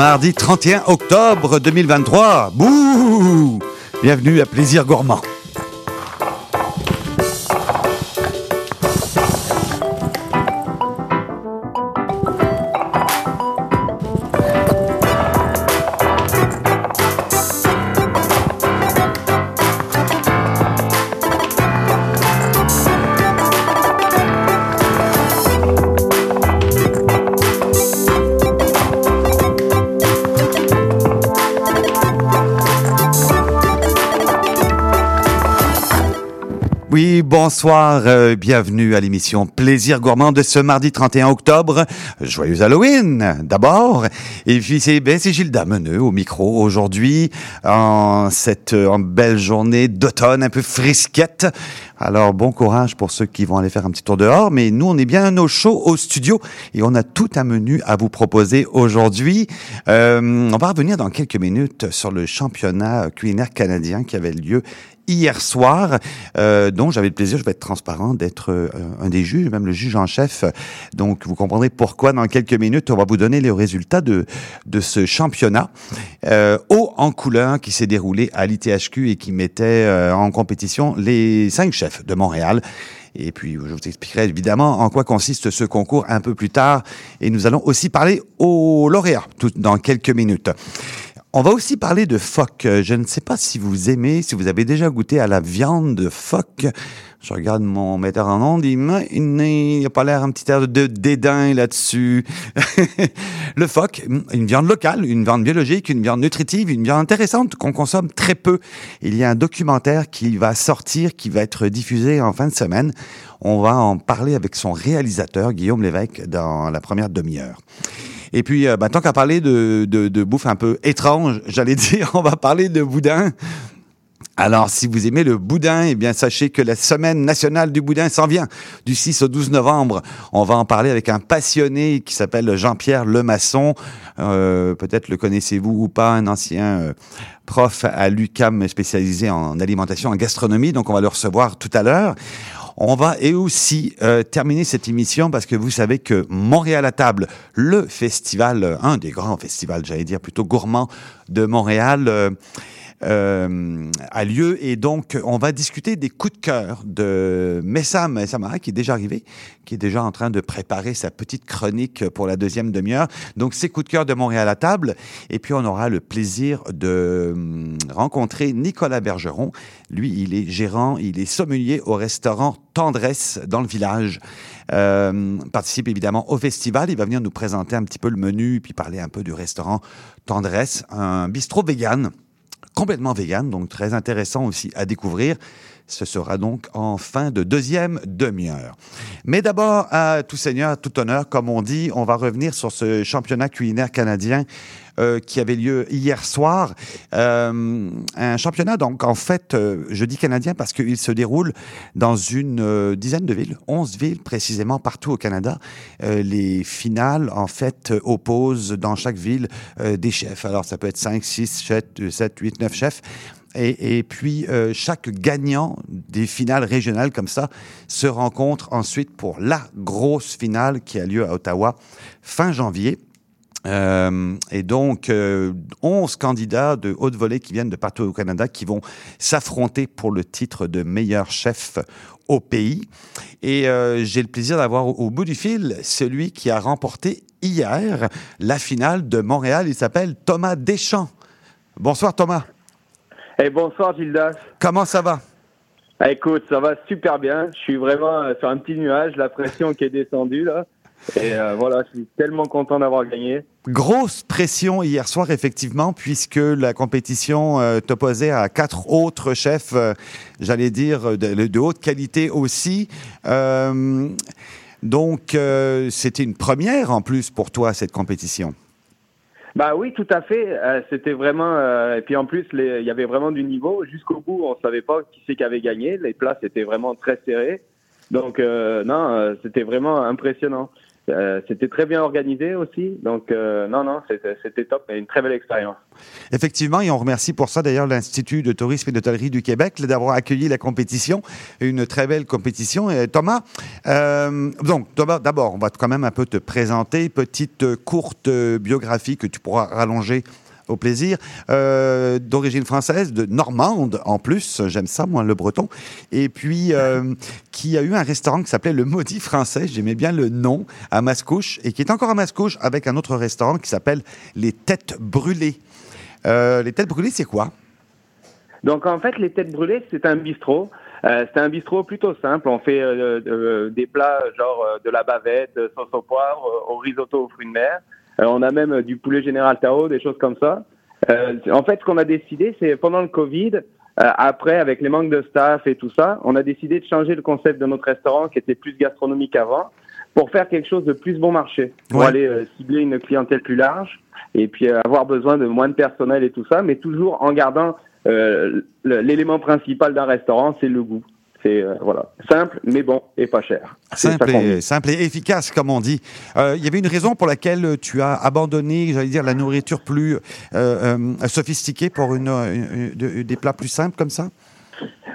Mardi 31 octobre 2023. Bouh Bienvenue à Plaisir Gourmand. Bonsoir, euh, bienvenue à l'émission Plaisir Gourmand de ce mardi 31 octobre. Joyeux Halloween, d'abord. Et puis c'est ben, c'est Gilles Dameneux au micro aujourd'hui, en cette en belle journée d'automne, un peu frisquette. Alors bon courage pour ceux qui vont aller faire un petit tour dehors, mais nous on est bien au chaud au studio et on a tout un menu à vous proposer aujourd'hui. Euh, on va revenir dans quelques minutes sur le championnat culinaire canadien qui avait lieu hier soir, euh, dont j'avais le plaisir, je vais être transparent, d'être euh, un des juges, même le juge en chef. Donc, vous comprendrez pourquoi dans quelques minutes, on va vous donner les résultats de, de ce championnat euh, haut en couleur qui s'est déroulé à l'ITHQ et qui mettait euh, en compétition les cinq chefs de Montréal. Et puis, je vous expliquerai évidemment en quoi consiste ce concours un peu plus tard. Et nous allons aussi parler aux lauréats tout, dans quelques minutes. On va aussi parler de phoque. Je ne sais pas si vous aimez, si vous avez déjà goûté à la viande de phoque. Je regarde mon metteur en onde, il n'a pas l'air un petit air de dédain là-dessus. le phoque, une viande locale, une viande biologique, une viande nutritive, une viande intéressante qu'on consomme très peu. Il y a un documentaire qui va sortir, qui va être diffusé en fin de semaine. On va en parler avec son réalisateur, Guillaume Lévesque, dans la première demi-heure. Et puis, euh, ben, tant qu'à parler de, de, de bouffe un peu étrange, j'allais dire, on va parler de boudin. Alors, si vous aimez le boudin, eh bien, sachez que la semaine nationale du boudin s'en vient. Du 6 au 12 novembre, on va en parler avec un passionné qui s'appelle Jean-Pierre Lemasson. Euh, Peut-être le connaissez-vous ou pas, un ancien euh, prof à l'UCAM spécialisé en alimentation, en gastronomie. Donc, on va le recevoir tout à l'heure. On va et aussi euh, terminer cette émission parce que vous savez que Montréal à table, le festival, euh, un des grands festivals, j'allais dire plutôt gourmand de Montréal, euh, a lieu et donc on va discuter des coups de cœur de Messam Samara qui est déjà arrivé, qui est déjà en train de préparer sa petite chronique pour la deuxième demi-heure. Donc ces coups de cœur de Montréal à table et puis on aura le plaisir de hum, rencontrer Nicolas Bergeron. Lui, il est gérant, il est sommelier au restaurant Tendresse dans le village. Euh, participe évidemment au festival. Il va venir nous présenter un petit peu le menu, puis parler un peu du restaurant Tendresse, un bistrot vegan complètement vegan, donc très intéressant aussi à découvrir. Ce sera donc en fin de deuxième demi-heure. Mais d'abord, à tout seigneur, à tout honneur, comme on dit, on va revenir sur ce championnat culinaire canadien qui avait lieu hier soir. Euh, un championnat, donc en fait, euh, je dis canadien parce qu'il se déroule dans une euh, dizaine de villes, 11 villes précisément partout au Canada. Euh, les finales, en fait, euh, opposent dans chaque ville euh, des chefs. Alors, ça peut être 5, 6, 7, 7 8, 9 chefs. Et, puis, euh, chaque gagnant des finales régionales comme ça se rencontre ensuite pour la grosse finale qui a lieu à Ottawa fin janvier. Euh, et donc, euh, 11 candidats de haute volée qui viennent de partout au Canada qui vont s'affronter pour le titre de meilleur chef au pays. Et euh, j'ai le plaisir d'avoir au, au bout du fil celui qui a remporté hier la finale de Montréal. Il s'appelle Thomas Deschamps. Bonsoir Thomas. Eh, bonsoir Gildas. Comment ça va? Écoute, ça va super bien. Je suis vraiment euh, sur un petit nuage, la pression qui est descendue là. Et euh, voilà, je suis tellement content d'avoir gagné. Grosse pression hier soir, effectivement, puisque la compétition euh, t'opposait à quatre autres chefs, euh, j'allais dire, de, de haute qualité aussi. Euh, donc, c'était une première en plus pour toi, cette compétition. Bah oui, tout à fait. C'était vraiment. et puis en plus, il y avait vraiment du niveau. Jusqu'au bout, on savait pas qui c'est qui avait gagné. Les places étaient vraiment très serrées. Donc non, c'était vraiment impressionnant. Euh, c'était très bien organisé aussi. Donc euh, non, non, c'était top. Et une très belle expérience. Effectivement, et on remercie pour ça d'ailleurs l'Institut de tourisme et d'hôtellerie du Québec d'avoir accueilli la compétition, une très belle compétition. Thomas, euh, donc Thomas, d'abord, on va quand même un peu te présenter, petite courte biographie que tu pourras rallonger au plaisir, euh, d'origine française, de normande en plus, j'aime ça moi le breton, et puis euh, qui a eu un restaurant qui s'appelait le Maudit Français, j'aimais bien le nom, à Mascouche, et qui est encore à Mascouche avec un autre restaurant qui s'appelle les Têtes Brûlées. Euh, les têtes brûlées, c'est quoi? Donc en fait, les têtes brûlées, c'est un bistrot. Euh, c'est un bistrot plutôt simple. On fait euh, euh, des plats genre de la bavette, sauce au poivre, au risotto aux fruits de mer. Euh, on a même euh, du poulet général Tao, des choses comme ça. Euh, en fait, ce qu'on a décidé, c'est pendant le Covid, euh, après, avec les manques de staff et tout ça, on a décidé de changer le concept de notre restaurant qui était plus gastronomique avant pour faire quelque chose de plus bon marché, pour Ouais. aller euh, cibler une clientèle plus large et puis euh, avoir besoin de moins de personnel et tout ça, mais toujours en gardant euh, l'élément principal d'un restaurant, c'est le goût. C'est euh, voilà simple mais bon et pas cher. Ça Simple et, dit. simple et efficace, comme on dit. Euh, Il y avait une raison pour laquelle tu as abandonné, j'allais dire, la nourriture plus euh, euh, sophistiquée pour une, une- de- des plats plus simples comme ça?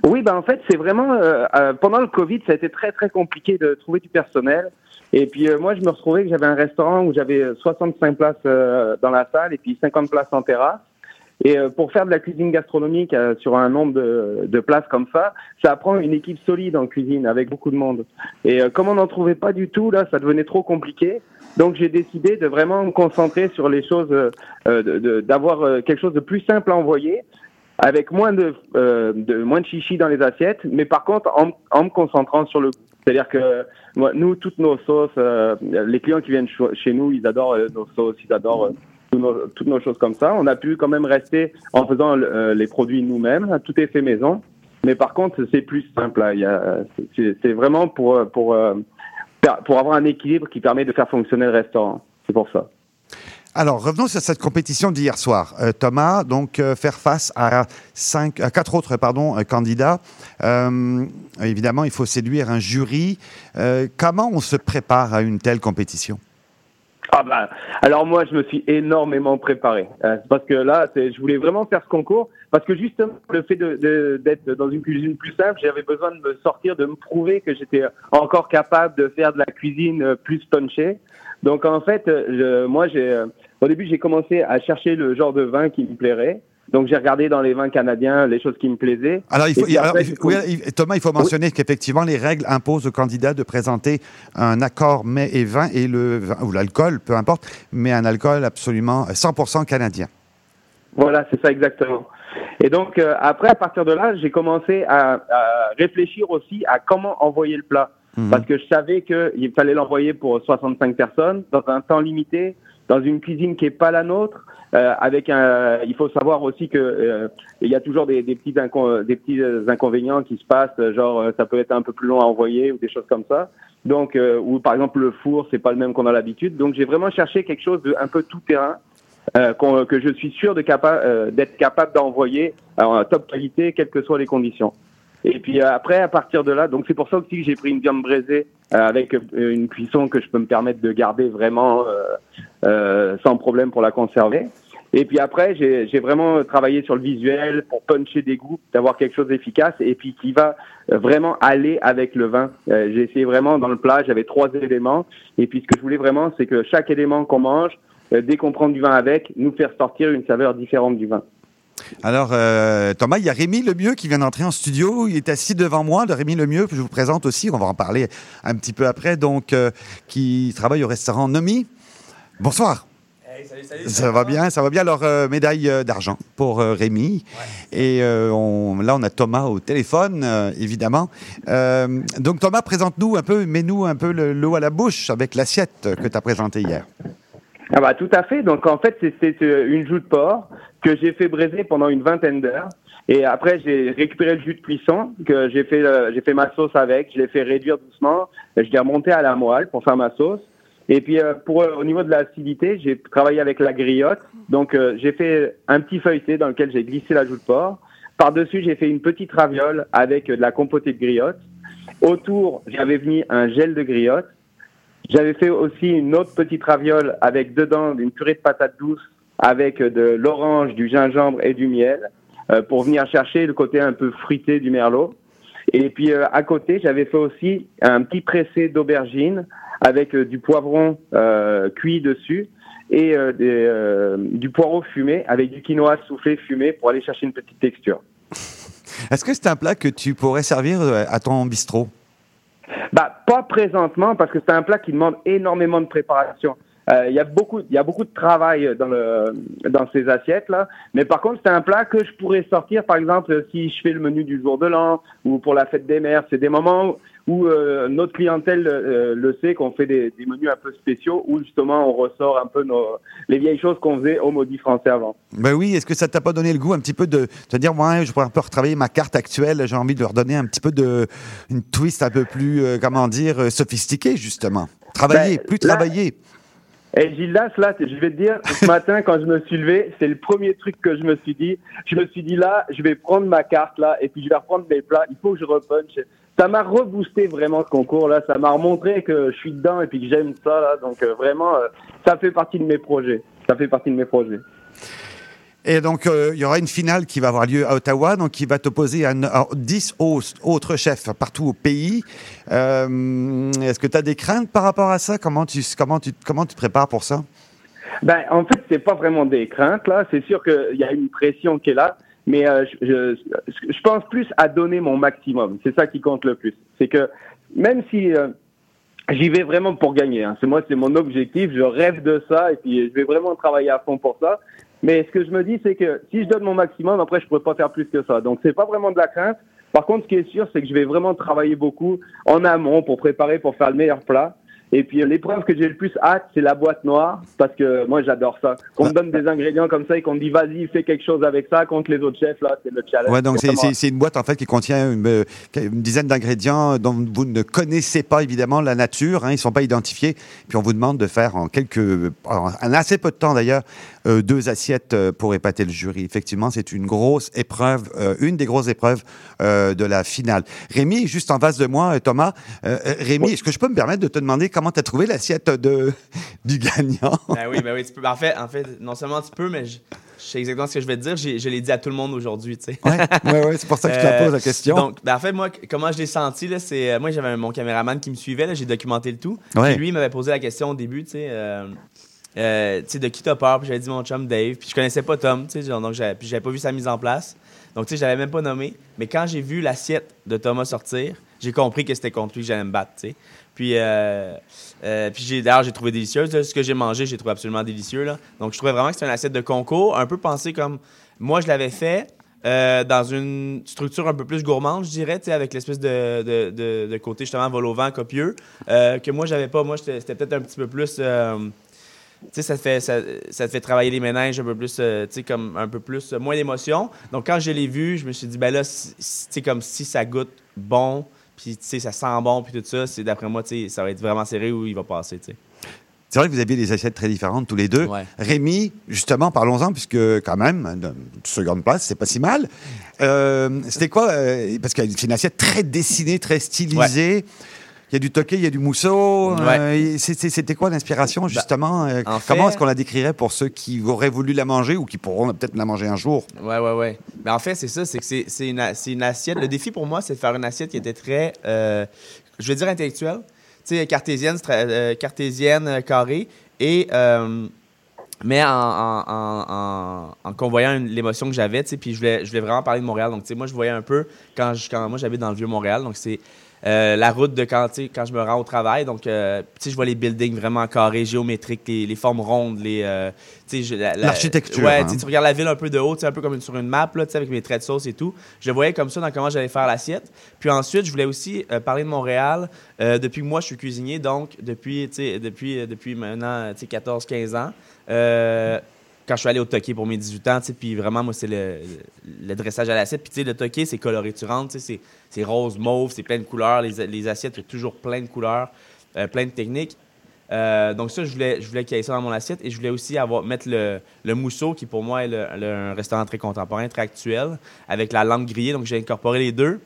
Oui, ben en fait, c'est vraiment euh, euh, pendant le Covid, ça a été très très compliqué de trouver du personnel. Et puis euh, moi, je me retrouvais que j'avais un restaurant où j'avais euh, 65 places euh, dans la salle et puis 50 places en terrasse. Et euh, pour faire de la cuisine gastronomique euh, sur un nombre de, places comme ça, ça prend une équipe solide en cuisine avec beaucoup de monde. Et euh, comme on n'en trouvait pas du tout, là, ça devenait trop compliqué. Donc j'ai décidé de vraiment me concentrer sur les choses, d'avoir quelque chose de plus simple à envoyer avec moins de, euh, moins de chichi dans les assiettes, mais par contre en, me concentrant sur le. C'est-à-dire que nous, toutes nos sauces, les clients qui viennent chez nous, ils adorent nos sauces, ils adorent toutes nos choses comme ça. On a pu quand même rester en faisant euh, les produits nous-mêmes. Tout est fait maison. Mais par contre, c'est plus simple. a- C'est vraiment pour, euh, pour, euh, pour avoir un équilibre qui permet de faire fonctionner le restaurant. C'est pour ça. Alors, revenons sur cette compétition d'hier soir. Thomas, donc, faire face à, cinq, à quatre autres pardon, candidats. Évidemment, il faut séduire un jury. Comment on se prépare à une telle compétition? Ah bah, alors moi, je me suis énormément préparé. Euh, parce que là, je voulais vraiment faire ce concours. Parce que justement, le fait de- de- d'être dans une cuisine plus simple, j'avais besoin de me sortir, de me prouver que j'étais encore capable de faire de la cuisine euh, plus punchée. Donc en fait, euh, je- moi, j'ai, euh, au début, j'ai commencé à chercher le genre de vin qui me plairait. Donc j'ai regardé dans les vins canadiens les choses qui me plaisaient. Alors, il faut, après, il oui, Thomas, il faut mentionner qu'effectivement, les règles imposent aux candidats de présenter un accord mets et vin et le vin- ou l'alcool, peu importe, mais un alcool absolument 100% canadien. Voilà, c'est ça exactement. Et donc euh, après, à partir de là, j'ai commencé à, à réfléchir aussi à comment envoyer le plat. Mhm. Parce que je savais qu'il fallait l'envoyer pour 65 personnes, dans un temps limité, dans une cuisine qui est pas la nôtre. Euh, avec un, il faut savoir aussi que euh, il y a toujours des, des petits des petits inconvénients qui se passent, genre euh, ça peut être un peu plus long à envoyer ou des choses comme ça. Donc, euh, ou par exemple le four, c'est pas le même qu'on a l'habitude. Donc j'ai vraiment cherché quelque chose de un peu tout terrain euh, qu'on- que je suis sûr capa- euh, d'être capable d'envoyer en top qualité, quelles que soient les conditions. Et puis euh, après, à partir de là, donc c'est pour ça aussi que j'ai pris une viande braisée euh, avec euh, une cuisson que je peux me permettre de garder vraiment sans problème pour la conserver. Et puis après, j'ai vraiment travaillé sur le visuel pour puncher des goûts, d'avoir quelque chose d'efficace et puis qui va vraiment aller avec le vin. Euh, j'ai essayé vraiment dans le plat, j'avais trois éléments. Et puis ce que je voulais vraiment, c'est que chaque élément qu'on mange, dès qu'on prend du vin avec, nous faire sortir une saveur différente du vin. Alors, euh, Thomas, il y a Rémi Lemieux qui vient d'entrer en studio. Il est assis devant moi, de Rémi Lemieux, que je vous présente aussi. On va en parler un petit peu après. Donc, euh, qui travaille au restaurant Nomi. Bonsoir. Ça va bien, ça va bien. Alors, euh, médaille euh, d'argent pour euh, Rémi. Et euh, on- là, on a Thomas au téléphone, euh, évidemment. Euh, donc, Thomas, présente-nous un peu, mets-nous un peu le- l'eau à la bouche avec l'assiette que tu as présentée hier. Ah bah tout à fait. Donc en fait, c'est- une joue de porc que j'ai fait braiser pendant une vingtaine d'heures. Et après, j'ai récupéré le jus de cuisson que j'ai fait, euh, j'ai fait ma sauce avec. Je l'ai fait réduire doucement. Je l'ai remonté à la moelle pour faire ma sauce. Et puis euh, pour euh, au niveau de l'acidité, j'ai travaillé avec la griotte. Donc j'ai fait un petit feuilleté dans lequel j'ai glissé la joue de porc. Par-dessus, j'ai fait une petite raviole avec de la compotée de griotte. Autour, j'avais mis un gel de griotte. J'avais fait aussi une autre petite raviole avec dedans une purée de patates douces avec de l'orange, du gingembre et du miel euh, pour venir chercher le côté un peu fruité du merlot. Et puis euh, à côté, j'avais fait aussi un petit pressé d'aubergine avec euh, du poivron cuit dessus et des, du poireau fumé avec du quinoa soufflé fumé pour aller chercher une petite texture. Est-ce que c'est un plat que tu pourrais servir à ton bistrot? Bah, pas présentement, parce que c'est un plat qui demande énormément de préparation. Euh, Il y a beaucoup, il y a beaucoup de travail dans le dans ces assiettes là. Mais par contre, c'est un plat que je pourrais sortir, par exemple, si je fais le menu du jour de l'an ou pour la fête des mères. C'est des moments où euh, notre clientèle euh, le sait qu'on fait des, des menus un peu spéciaux où justement on ressort un peu nos, les vieilles choses qu'on faisait au maudit français avant. Ben oui, est-ce que ça t'a pas donné le goût un petit peu de te dire, ouais, je pourrais un peu retravailler ma carte actuelle, j'ai envie de leur donner un petit peu de, une twist un peu plus, euh, comment dire, euh, sophistiquée, justement. Travailler, Ben, plus là- travailler. Et Gildas, là, je vais te dire, ce matin, quand je me suis levé, c'est le premier truc que je me suis dit. Je me suis dit, là, je vais prendre ma carte, là, et puis je vais reprendre mes plats. Il faut que je repunch. Ça m'a reboosté vraiment ce concours, là. Ça m'a remontré que je suis dedans et puis que j'aime ça, là. Donc, euh, vraiment, euh, ça fait partie de mes projets. Ça fait partie de mes projets. Et donc, euh, il y aura une finale qui va avoir lieu à Ottawa, donc qui va t'opposer à, à 10 au- autres chefs partout au pays. Euh, Est-ce que tu as des craintes par rapport à ça? Comment tu, comment tu, comment tu te prépares pour ça? Ben, en fait, c'est pas vraiment des craintes, là. C'est sûr qu'il y a une pression qui est là. Mais euh, je, pense plus à donner mon maximum. C'est ça qui compte le plus. C'est que même si j'y vais vraiment pour gagner, hein, c'est moi, c'est mon objectif. Je rêve de ça et puis je vais vraiment travailler à fond pour ça. Mais ce que je me dis, c'est que si je donne mon maximum, après, je pourrais pas faire plus que ça. Donc, c'est pas vraiment de la crainte. Par contre, ce qui est sûr, c'est que je vais vraiment travailler beaucoup en amont pour préparer, pour faire le meilleur plat. Et puis l'épreuve que j'ai le plus hâte, c'est la boîte noire, parce que moi j'adore ça. Qu'on me donne des ingrédients comme ça et qu'on me dit vas-y, fais quelque chose avec ça contre les autres chefs, là, c'est le challenge. Ouais, donc c'est une boîte en fait qui contient une, euh, une dizaine d'ingrédients dont vous ne connaissez pas évidemment la nature, hein, ils sont pas identifiés. Puis on vous demande de faire en quelques, en assez peu de temps d'ailleurs, euh, deux assiettes euh, pour épater le jury. Effectivement, c'est une grosse épreuve, euh, une des grosses épreuves euh, de la finale. Rémi, juste en face de moi, Thomas. Rémi, est-ce que je peux me permettre de te demander comment tu as trouvé l'assiette de du gagnant? Ben oui, ben oui, tu peux. En fait, en fait, non seulement tu peux, mais je, je sais exactement ce que je vais te dire. Je l'ai dit à tout le monde aujourd'hui, tu sais. Ouais, ouais, ouais, c'est pour ça que je te la Euh, pose la question. Donc, ben en fait, moi, comment je l'ai senti, là, c'est. euh, Moi, j'avais mon caméraman qui me suivait, là, j'ai documenté le tout. Ouais. Puis lui, il m'avait posé la question au début, tu sais. euh, euh, tu sais, de qui t'as peur? Puis j'avais dit mon chum Dave. Puis je connaissais pas Tom, tu sais. Donc, j'avais, puis j'avais pas vu sa mise en place. Donc, tu sais, je l'avais même pas nommé. Mais quand j'ai vu l'assiette de Thomas sortir, j'ai compris que c'était contre lui que j'allais me battre, tu sais. Puis, euh, euh, puis j'ai, d'ailleurs, j'ai trouvé délicieuse. là. Ce que j'ai mangé, j'ai trouvé absolument délicieux. Là. Donc, je trouvais vraiment que c'était une assiette de concours, un peu pensé comme moi, je l'avais fait. euh, dans une structure un peu plus gourmande, je dirais, avec l'espèce de, de, de- côté justement vol au vent copieux, que moi, j'avais pas. Moi, c'était peut-être un petit peu plus. tu sais, ça te fait, ça, te fait travailler les méninges un peu plus, tu sais, comme un peu plus, moins d'émotion. Donc, quand je l'ai vu, je me suis dit, ben là, tu comme si ça goûte bon, puis, tu sais, ça sent bon, puis tout ça, c'est d'après moi, tu sais, ça va être vraiment serré où il va passer, tu sais. C'est vrai que vous aviez des assiettes très différentes tous les deux. Ouais. Rémi, justement, parlons-en, puisque quand même, une seconde place, c'est pas si mal. Euh, C'était quoi euh, Parce que c'est une assiette très dessinée, très stylisée. Il y a du toqué, il y a du mousseau. Euh, C'était quoi l'inspiration, justement Euh, en Comment est-ce qu'on la décrirait pour ceux qui auraient voulu la manger ou qui pourront peut-être la manger un jour? Ouais, ouais, ouais. Mais en fait, c'est ça, c'est que c'est- une, assiette. Le défi pour moi, c'est de faire une assiette qui était très, euh, je vais dire intellectuelle, tu sais, cartésienne, euh, cartésienne carrée, et mais en, en, en, en- en convoyant l'émotion que j'avais, puis je voulais, je voulais vraiment parler de Montréal. Donc, tu sais, moi, je voyais un peu quand, je, quand moi j'habite dans le vieux Montréal, donc c'est euh, la route de quand, quand je me rends au travail. Donc, euh, tu sais, je vois les buildings vraiment carrés, géométriques, les, les formes rondes, les. euh, je- la- la- L'architecture, Ouais, hein. tu regardes la ville un peu de haut, tu sais, un peu comme une- sur une map, là, tu sais, avec mes traits de sauce et tout. Je voyais comme ça dans comment j'allais faire l'assiette. Puis ensuite, je voulais aussi euh, parler de Montréal. Euh, depuis que moi, je suis cuisinier, donc depuis, depuis, depuis maintenant, tu sais, 14-15 ans. Quand je suis allé au Toqué pour mes 18 ans, puis vraiment, moi, c'est le, le dressage à l'assiette. Puis, tu sais, le Toqué, c'est coloré. Tu rentres, c'est- c'est rose, mauve, c'est plein de couleurs. Les, les assiettes, il y a toujours plein de couleurs, euh, plein de techniques. Euh, donc ça, je voulais, je voulais qu'il y ait ça dans mon assiette et je voulais aussi avoir, mettre le, le mousseau, qui pour moi est le- un restaurant très contemporain, très actuel, avec la lampe grillée. Donc j'ai incorporé les deux.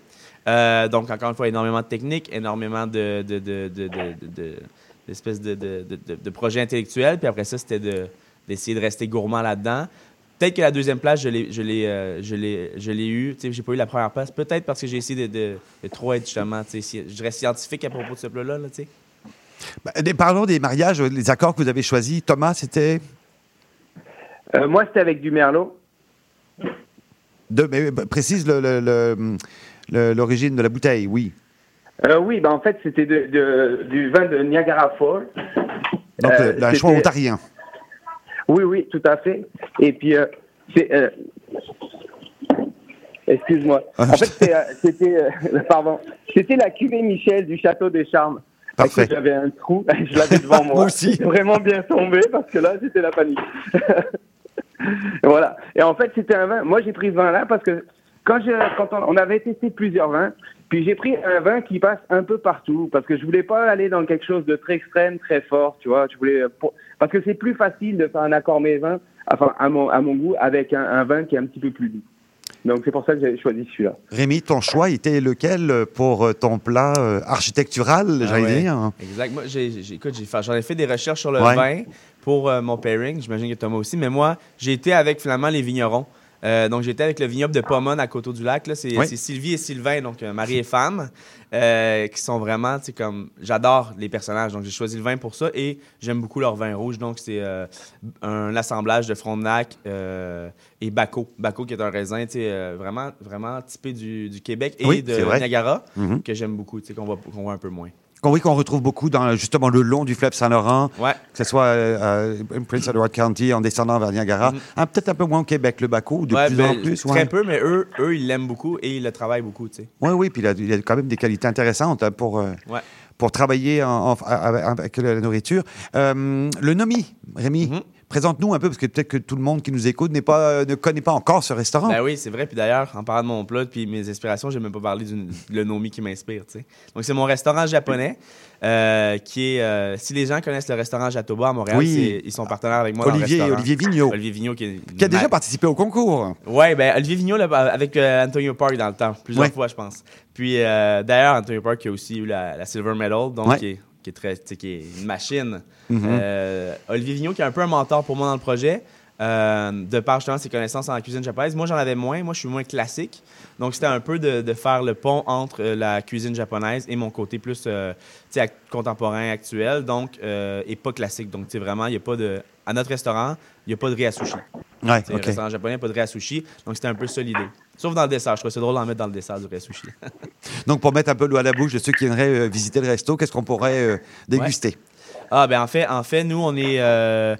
Euh, donc encore une fois, énormément de techniques, énormément de, de, de, de, de, de, de- de projets intellectuels. Puis après ça, c'était de, d'essayer de rester gourmand là-dedans. Peut-être que la deuxième place, je l'ai, je l'ai, euh, je l'ai, je l'ai eu. Tu sais, j'ai pas eu la première place. Peut-être parce que j'ai essayé de, de, de trop être justement, tu sais, si- je dirais scientifique à propos de ce plat-là, là, tu sais. Ben, parlons des mariages, les accords que vous avez choisis. Thomas, c'était? Euh, moi, c'était avec du merlot. de, mais, euh, précise le- le- le- le- l'origine de la bouteille, oui. Euh, oui, ben en fait, c'était de, de- du vin de Niagara Falls. Donc Euh, un choix ontarien. Oui, oui, tout à fait. Et puis, euh, c'est. euh, Excuse-moi. Ah, En fait, c'était, euh, c'était, pardon, c'était la cuvée Michel du Château des Charmes. Parfait. J'avais un trou, je l'avais devant moi. Moi aussi. Vraiment bien tombé parce que là, c'était la panique. voilà. Et en fait, c'était un vin. Moi, j'ai pris ce vin-là parce que quand, je, quand on, on avait testé plusieurs vins, puis j'ai pris un vin qui passe un peu partout parce que je voulais pas aller dans quelque chose de très extrême, très fort, tu vois. Je voulais pour- parce que c'est plus facile de faire un accord mes vins, enfin à mon à mon goût, avec un, un vin qui est un petit peu plus doux. Donc c'est pour ça que j'ai choisi celui-là. Rémi, ton choix était lequel pour euh, ton plat euh, architectural, Ah j'allais ouais. dire? Exact. Moi, j'ai, j'ai- écoute, j'ai fait- j'en ai fait des recherches sur le Ouais. vin pour euh, mon pairing. J'imagine que Thomas aussi. Mais moi, j'ai été avec finalement les vignerons. Euh, donc, j'étais avec le vignoble de Pomone à Coteau-du-Lac. C'est, Oui. c'est Sylvie et Sylvain, donc euh, mari et femme, euh, qui sont vraiment, tu sais, comme... J'adore les personnages, donc j'ai choisi le vin pour ça. Et j'aime beaucoup leur vin rouge. Donc, c'est euh, un assemblage de Frontenac et Baco. Baco, qui est un raisin, tu sais, vraiment, vraiment typé du, du Québec et Oui, de c'est. Niagara, Mhm. que j'aime beaucoup, tu sais, qu'on voit, qu'on voit un peu moins. Qu'on oui, qu'on retrouve beaucoup dans justement le long du fleuve Saint-Laurent, Ouais. que ce soit euh, euh, Prince Edward County en descendant vers Niagara. Mhm. Ah, Peut-être un peu moins au Québec, le Baco, de Ouais, plus ben, en plus. Très ouais. peu, mais eux, eux ils l'aiment beaucoup et ils le travaillent beaucoup, tu sais. Oui, oui, puis il a, il a quand même des qualités intéressantes hein, pour, euh, pour travailler en- en- avec la nourriture. Euh, le Nomi, Rémi, Mhm. Présente-nous un peu, parce que peut-être que tout le monde qui nous écoute n'est pas, euh, ne connaît pas encore ce restaurant. Ben oui, c'est vrai. Puis d'ailleurs, en parlant de mon plat puis mes inspirations, j'ai même pas parlé du le Nomi qui m'inspire, tu sais. Donc c'est mon restaurant japonais euh, qui est... euh, si les gens connaissent le restaurant Jatoba à Montréal, Oui. ils sont partenaires avec moi dans Olivier, le restaurant. Olivier Vigneault, Olivier Vigneault qui, est qui a déjà participé au concours. Ouais, ben Olivier Vigneault là, avec Antonio Park dans le temps, plusieurs Ouais. fois, je pense. Puis d'ailleurs, Antonio Park qui a aussi eu la, la Silver Medal, donc Ouais. qui, est, qui est très, qui est une machine. Mhm. Euh, Olivier Vigneault qui est un peu un mentor pour moi dans le projet. euh, de par justement ses connaissances en cuisine japonaise. Moi, j'en avais moins. Moi, je suis moins classique. Donc, c'était un peu de, de faire le pont entre euh, la cuisine japonaise et mon côté plus euh, contemporain, actuel, donc, et pas classique. Donc, tu sais, vraiment, il n'y a pas de. À notre restaurant, il n'y a pas de riz à sushi. Ouais, Tu sais, OK. Un restaurant japonais, pas de riz à sushi. Donc, c'était un peu ça l'idée. Sauf dans le dessert. Je trouvais ça drôle d'en mettre dans le dessert du à sushi. Donc, pour mettre un peu l'eau à la bouche de ceux qui aimeraient euh, visiter le resto, qu'est-ce qu'on pourrait euh, déguster? Ah, ben en fait, en fait, nous, on est. euh,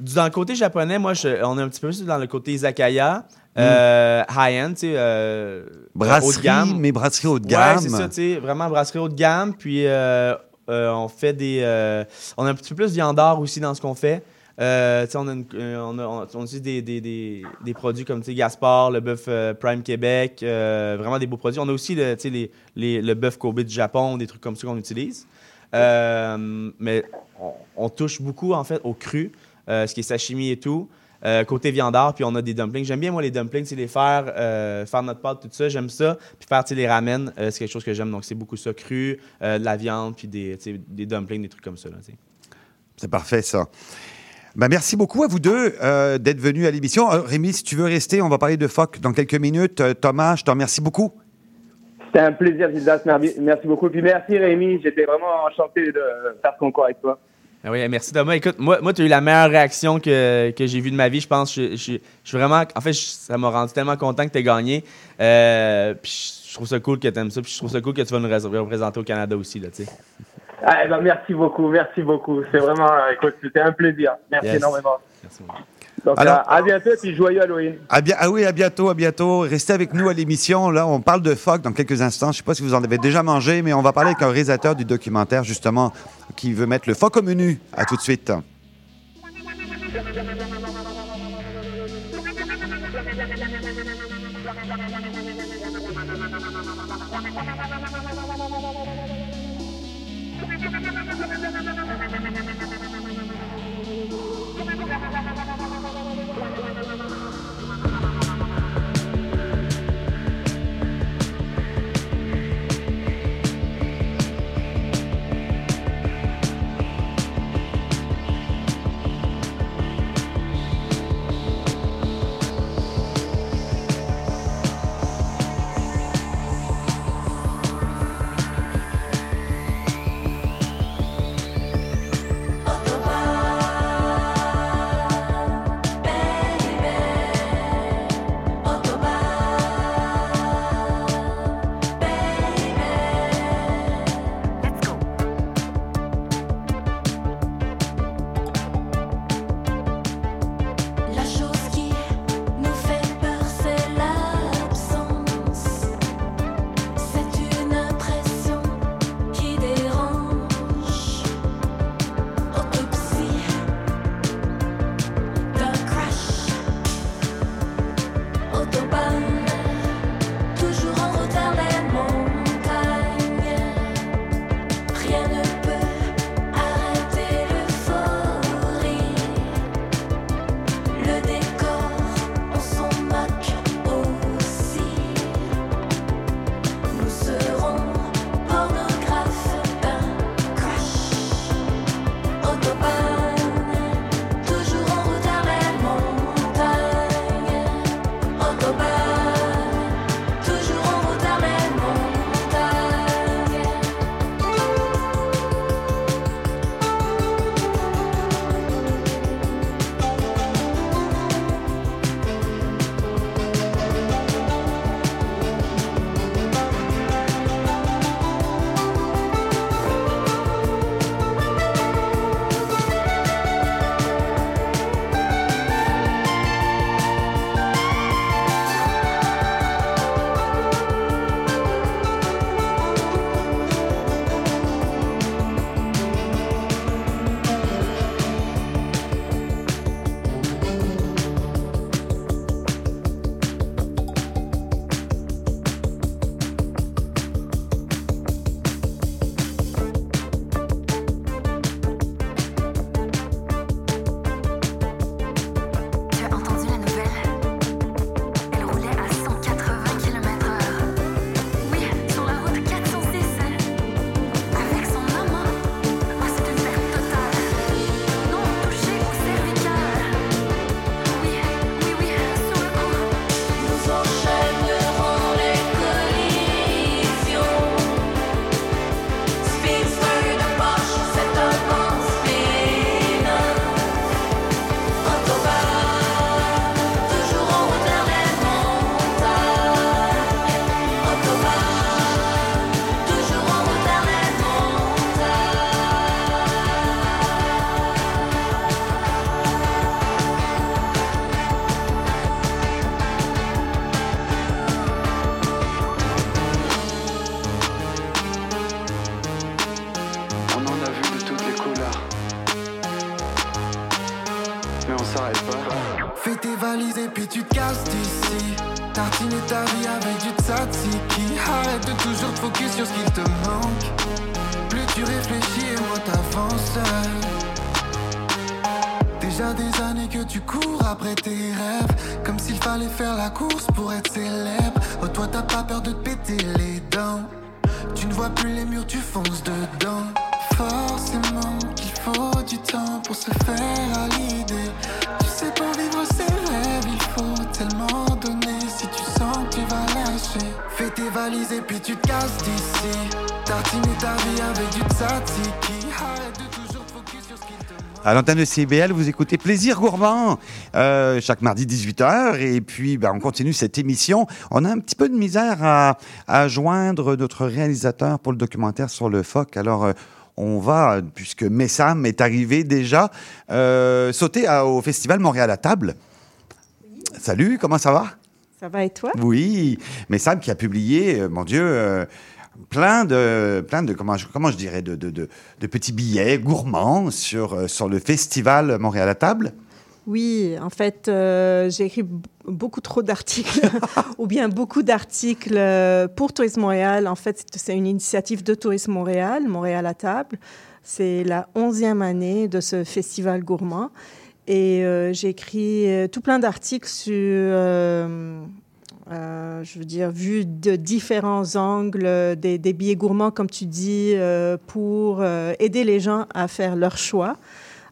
dans le côté japonais, moi, je- on est un petit peu plus dans le côté izakaya, euh, high-end, tu sais. euh, haut de Brasserie, gamme. mais brasserie haut de gamme. Ouais, c'est ça, tu sais, vraiment brasserie haut de gamme. Puis euh, on fait des. euh, on a un petit peu plus de viandard aussi dans ce qu'on fait. Euh, on, a utilise des, produits comme Gaspard, le bœuf euh, Prime Québec, euh, vraiment des beaux produits. On a aussi le, bœuf Kobe du Japon, des trucs comme ça qu'on utilise. Mais on, touche beaucoup en fait au cru, ce qui est sashimi et tout. Côté viandard, puis on a des dumplings. J'aime bien, moi, les dumplings, c'est les faire, faire notre pâte, tout ça. J'aime ça. Puis faire, les ramen, c'est quelque chose que j'aime. Donc, c'est beaucoup ça, cru, de la viande, puis des, des dumplings, des trucs comme ça. C'est parfait, ça. Bah merci beaucoup à vous deux euh, d'être venus à l'émission. Euh, Rémi, si tu veux rester, on va parler de FOC dans quelques minutes. Euh, Thomas, je te remercie beaucoup. C'était un plaisir, Gildas. Merci beaucoup. Puis merci, Rémi. J'étais vraiment enchanté de faire ce concours avec toi. Ah oui, merci Thomas. Écoute, moi, moi tu as eu la meilleure réaction que, que j'ai vue de ma vie, je pense. Je, je, suis vraiment. En fait, ça m'a rendu tellement content que tu aies gagné. Puis je trouve ça cool que tu aimes ça. Puis je trouve ça cool que tu vas nous représenter au Canada aussi. Là. Ah, eh ben, merci beaucoup, merci beaucoup. C'est vraiment, euh, écoute, c'était un plaisir. Merci énormément. Merci. Donc, Alors, euh, à, bientôt et puis joyeux Halloween. À bien, ah oui, à bientôt, à bientôt. Restez avec nous à l'émission. Là, on parle de phoque dans quelques instants. Je ne sais pas si vous en avez déjà mangé, mais on va parler avec un réalisateur du documentaire, justement, qui veut mettre le phoque au menu. À tout de suite. À l'antenne de CBL, vous écoutez Plaisir Gourmand euh, chaque mardi 18h. Et puis, ben, on continue cette émission. On a un petit peu de misère à, joindre notre réalisateur pour le documentaire sur le phoque. Alors, euh, on va, puisque Messam est arrivé déjà, euh, sauter au Festival Montréal à table. Salut, comment ça va? Ça va et toi? Oui, Messam qui a publié, mon Dieu plein de, plein de comment, je, comment je dirais, de, de, de, de petits billets gourmands sur, euh, sur le festival Montréal à table. Oui, en fait, euh, j'ai écrit beaucoup trop d'articles, ou bien beaucoup d'articles euh, pour Tourisme Montréal. En fait, c'est- une initiative de Tourisme Montréal, Montréal à table. C'est la onzième année de ce festival gourmand. Et euh, j'ai écrit tout plein d'articles sur, euh, euh, je veux dire, vu de différents angles, des, des billets gourmands, comme tu dis, euh, pour euh, aider les gens à faire leur choix.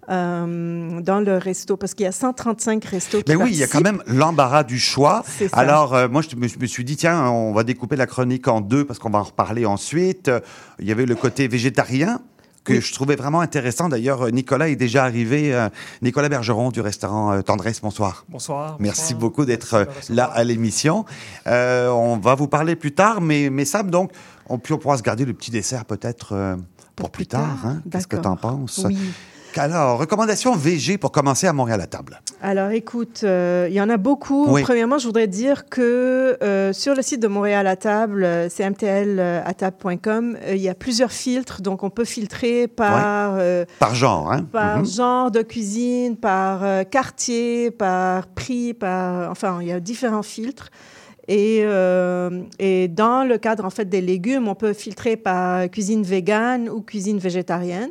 euh, dans le resto, parce qu'il y a 135 restos qui Mais oui, il y a quand même l'embarras du choix. Alors, euh, moi, je me, je me suis dit, tiens, on va découper la chronique en deux parce qu'on va en reparler ensuite. Il y avait le côté végétarien que je trouvais vraiment intéressant. D'ailleurs, euh, Nicolas est déjà arrivé. euh, Nicolas Bergeron du restaurant euh, Tendresse, bonsoir. Bonsoir. Merci bonsoir. beaucoup d'être euh, là à l'émission. On va vous parler plus tard, mais, mais Sam, donc, on, on pourra se garder le petit dessert peut-être pour, plus tard. hein. Qu'est-ce que tu en penses? Oui. Alors, recommandation VG pour commencer à Montréal à table. Alors, écoute, euh, il y en a beaucoup. Oui. Premièrement, je voudrais dire que euh, sur le site de Montréal à table, euh, cmtlatable.com, euh, il y a plusieurs filtres. Donc, on peut filtrer par, Par genre, hein? par Mhm. genre de cuisine, par quartier, par prix, par... Enfin, il y a différents filtres. Et, euh, et dans le cadre, en fait, des légumes, on peut filtrer par cuisine végane ou cuisine végétarienne.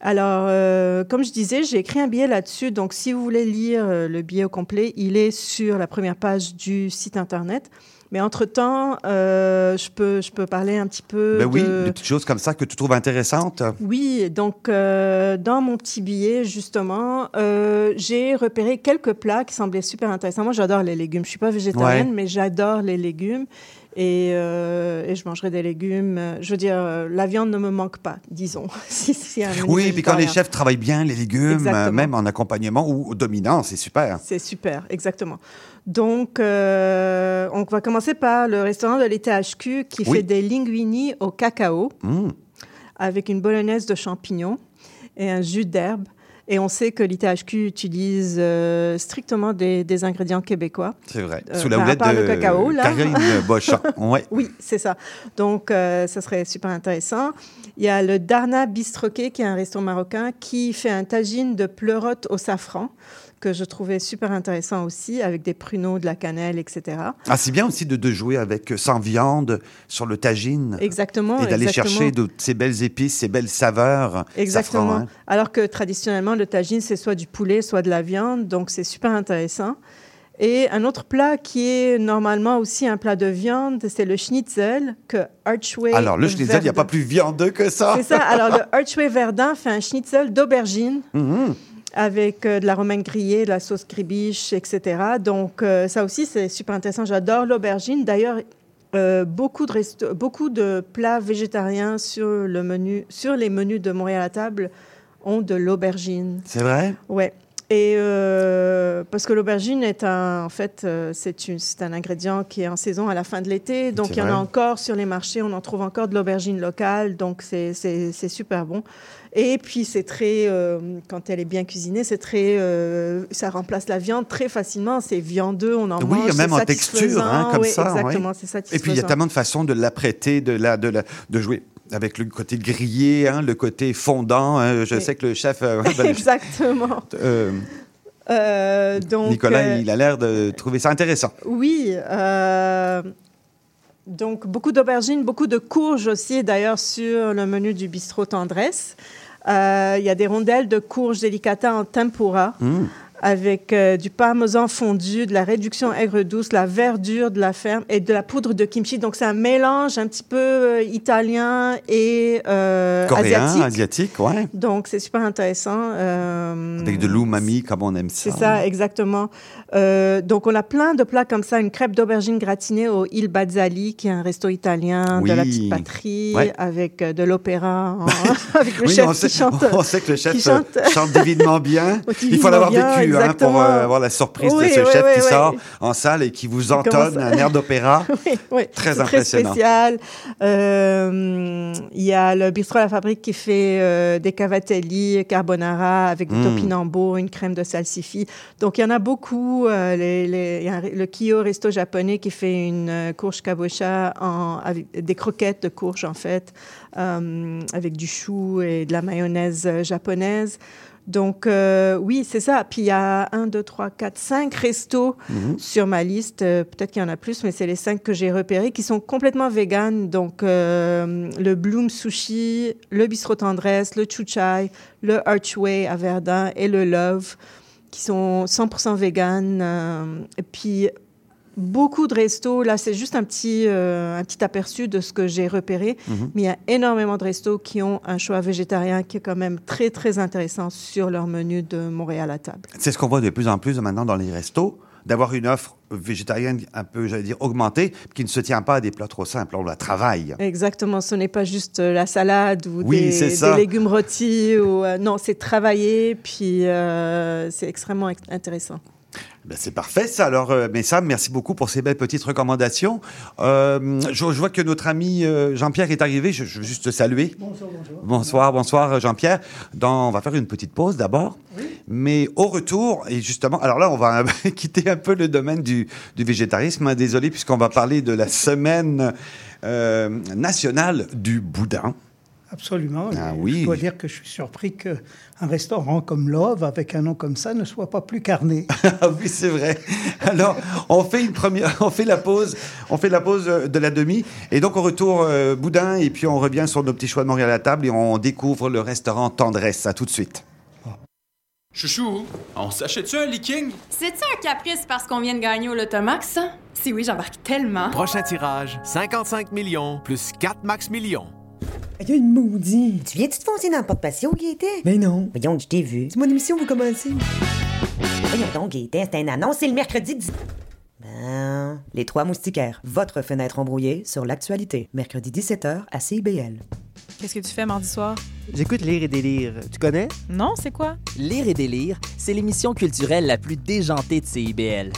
Alors, euh, comme je disais, j'ai écrit un billet là-dessus. Donc, si vous voulez lire euh, le billet au complet, il est sur la première page du site Internet. Mais entre-temps, euh, je, peux, je peux parler un petit peu Ben oui, de... des petites choses comme ça que tu trouves intéressantes. Oui, donc euh, dans mon petit billet, justement, euh, j'ai repéré quelques plats qui semblaient super intéressants. Moi, j'adore les légumes. Je suis pas végétarienne, Ouais. mais j'adore les légumes. Et, euh, et je mangerai des légumes. Je veux dire, euh, la viande ne me manque pas, disons. si, si Oui, puis quand les chefs travaillent bien les légumes, euh, même en accompagnement ou dominant, c'est super. C'est super, exactement. Donc, euh, on va commencer par le restaurant de l'ETHQ qui Oui. fait des linguini au cacao Mmh. avec une bolognaise de champignons et un jus d'herbe. Et on sait que l'ITHQ utilise euh, strictement des, des ingrédients québécois. C'est vrai. Euh, Sous la ben, houlette de le cacao, là. Karine Bochon. Ouais. Oui, c'est ça. Donc, euh, ça serait super intéressant. Il y a le Darna Bistroquet, qui est un restaurant marocain, qui fait un tagine de pleurote au safran, que je trouvais super intéressant aussi, avec des pruneaux, de la cannelle, etc. Ah, c'est bien aussi de, de jouer avec euh, sans viande sur le tagine. Exactement. Et d'aller chercher de ces belles épices, ces belles saveurs. Exactement. safran, hein. Alors que traditionnellement, le tagine, c'est soit du poulet, soit de la viande. Donc, c'est super intéressant. Et un autre plat qui est normalement aussi un plat de viande, c'est le schnitzel que Archway. Alors, le schnitzel, il n'y a pas plus viandeux que ça. C'est ça. Alors, le Archway Verdun fait un schnitzel d'aubergine Mhm. Avec euh, de la romaine grillée, de la sauce gribiche, etc. Donc, euh, ça aussi, c'est super intéressant. J'adore l'aubergine. D'ailleurs, euh, beaucoup, de resto- beaucoup de plats végétariens sur, le menu, sur les menus de Montréal à table ont de l'aubergine. C'est vrai? Ouais. Et euh, parce que l'aubergine est un, en fait, euh, c'est un ingrédient qui est en saison à la fin de l'été. Donc, il y en a encore sur les marchés. On en trouve encore de l'aubergine locale. Donc, c'est- super bon. Et puis, c'est très, euh, quand elle est bien cuisinée, c'est très, euh, ça remplace la viande très facilement. C'est viandeux, on en Oui, mange. même c'est en texture, hein, comme Oui, ça. Exactement, oui. c'est Et satisfaisant. puis, il y a tellement de façons de l'apprêter, de, la, de, la, de jouer avec le côté grillé, hein, le côté fondant. hein. Je Oui. sais que le chef... euh, ben, Exactement. euh, Euh, donc, Nicolas, il a l'air de trouver ça intéressant. Oui. euh, donc, beaucoup d'aubergines, beaucoup de courges aussi, d'ailleurs, sur le menu du bistrot Tendresse. Euh, Il y a des rondelles de courges délicata en tempura. Mmh. Avec euh, du parmesan fondu, de la réduction aigre douce, la verdure de la ferme et de la poudre de kimchi. Donc c'est un mélange un petit peu euh, italien et euh, Coréen, asiatique. asiatique, ouais. Donc c'est super intéressant. Euh, Avec de l'umami, comme on aime ça. c'est ça, exactement. Euh, donc, on a plein de plats comme ça. Une crêpe d'aubergine gratinée au Il Bazzali, qui est un resto italien de la petite patrie, Ouais. avec euh, de l'opéra, avec le Oui, chef on, qui sait, chante. on sait que le chef qui euh, chante. chante divinement bien. Il faut l'avoir vécu hein, pour euh, avoir la surprise Oui, de ce chef qui sort en salle et qui vous entonne un air d'opéra. Très impressionnant. Très spécial. Euh, Il y a le bistrot à la fabrique qui fait des cavatelli carbonara avec du Mm. topinambo, une crème de salsifis. Donc il y en a beaucoup. Euh, les- les- le Kyo Resto japonais qui fait une euh, courge kabocha en, avec des croquettes de courge en fait, euh, avec du chou et de la mayonnaise japonaise. Donc, euh, oui, c'est ça. Puis il y a un, deux, trois, quatre, cinq restos Mhm. sur ma liste. Euh, Peut-être qu'il y en a plus, mais c'est les cinq que j'ai repérés qui sont complètement véganes. Donc, euh, le Bloom Sushi, le Bistrot Tendresse, le Chuchai, le Archway à Verdun et le Love, qui sont 100% véganes. Euh, et puis, beaucoup de restos. Là, c'est juste un petit, euh, un petit aperçu de ce que j'ai repéré. Mhm. Mais il y a énormément de restos qui ont un choix végétarien qui est quand même très, très intéressant sur leur menu de Montréal à table. C'est ce qu'on voit de plus en plus maintenant dans les restos, d'avoir une offre végétarienne un peu, j'allais dire, augmentée, qui ne se tient pas à des plats trop simples. On la travaille. Exactement, ce n'est pas juste euh, la salade ou Oui, des, légumes rôtis. Ou, euh, non, c'est travaillé, puis euh, c'est extrêmement ex- intéressant. Ben, c'est parfait, ça. Alors, euh, mais Sam, merci beaucoup pour ces belles petites recommandations. Euh, je, je vois que notre ami euh, Jean-Pierre est arrivé. Je, je veux juste te saluer. Bonsoir, bonsoir. Bonsoir, bonsoir, Jean-Pierre. Dans- on va faire une petite pause d'abord. Mais au retour, et justement, alors là, on va quitter un peu le domaine du, du végétarisme. hein, Désolé, puisqu'on va parler de la semaine euh, nationale du boudin. Absolument. Ah oui. Je dois dire que je suis surpris qu'un restaurant comme Love, avec un nom comme ça, ne soit pas plus carné. Ah oui, c'est vrai. Alors, on fait une première, on fait la pause, on fait la pause euh, de la demi, et donc on retourne euh, boudin, et puis on revient sur nos petits choix de Montréal à table, et on découvre le restaurant Tendresse. À tout de suite. Chouchou, on s'achète-tu un leaking? C'est-tu un caprice parce qu'on vient de gagner au Lotomax, ça? Si oui, j'embarque tellement. Prochain tirage, 55 millions plus 4 max millions. Il y a une maudite. Tu viens-tu te foncer dans le porte-patio, Gaëtan? Ben non. Voyons, je t'ai vu. C'est mon émission, vous commencez. Voyons donc, Gaëtan, c'est une annonce, c'est le mercredi 10... Ben, les trois moustiquaires, votre fenêtre embrouillée sur l'actualité. Mercredi 17h à CIBL. Qu'est-ce que tu fais mardi soir? J'écoute Lire et délire. Tu connais? Non, c'est quoi? Lire et délire, c'est l'émission culturelle la plus déjantée de CIBL.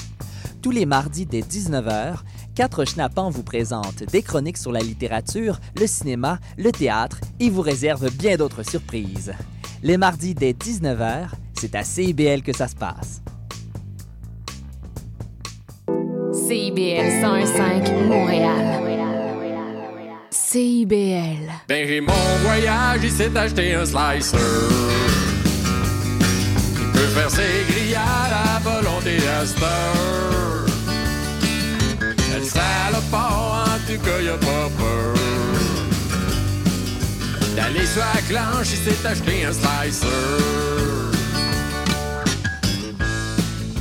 Tous les mardis dès 19h, quatre schnappants vous présentent des chroniques sur la littérature, le cinéma, le théâtre et vous réservent bien d'autres surprises. Les mardis dès 19h, c'est à CIBL que ça se passe. CIBL 101.5 Montréal. CIBL. Ben Raymond voyage, il s'est acheté un slicer. Il peut faire ses grillades à volonté à cette heure. Le salopard, en tout cas, il a pas peur. D'aller sur la clanche, il s'est acheté un slicer.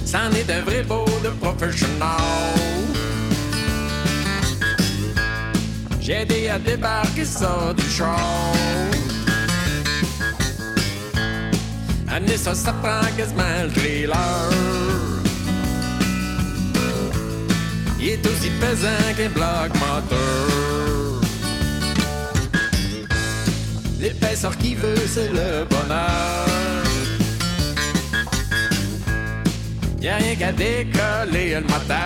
C'en est un vrai beau de professionnel. J'ai aidé à débarquer ça du char. Amener ça, ça prend quasiment le trailer. Il est aussi pesant qu'un bloc moteur. L'épaisseur qu'il veut, c'est le bonheur. Y'a rien qu'à décoller le moteur.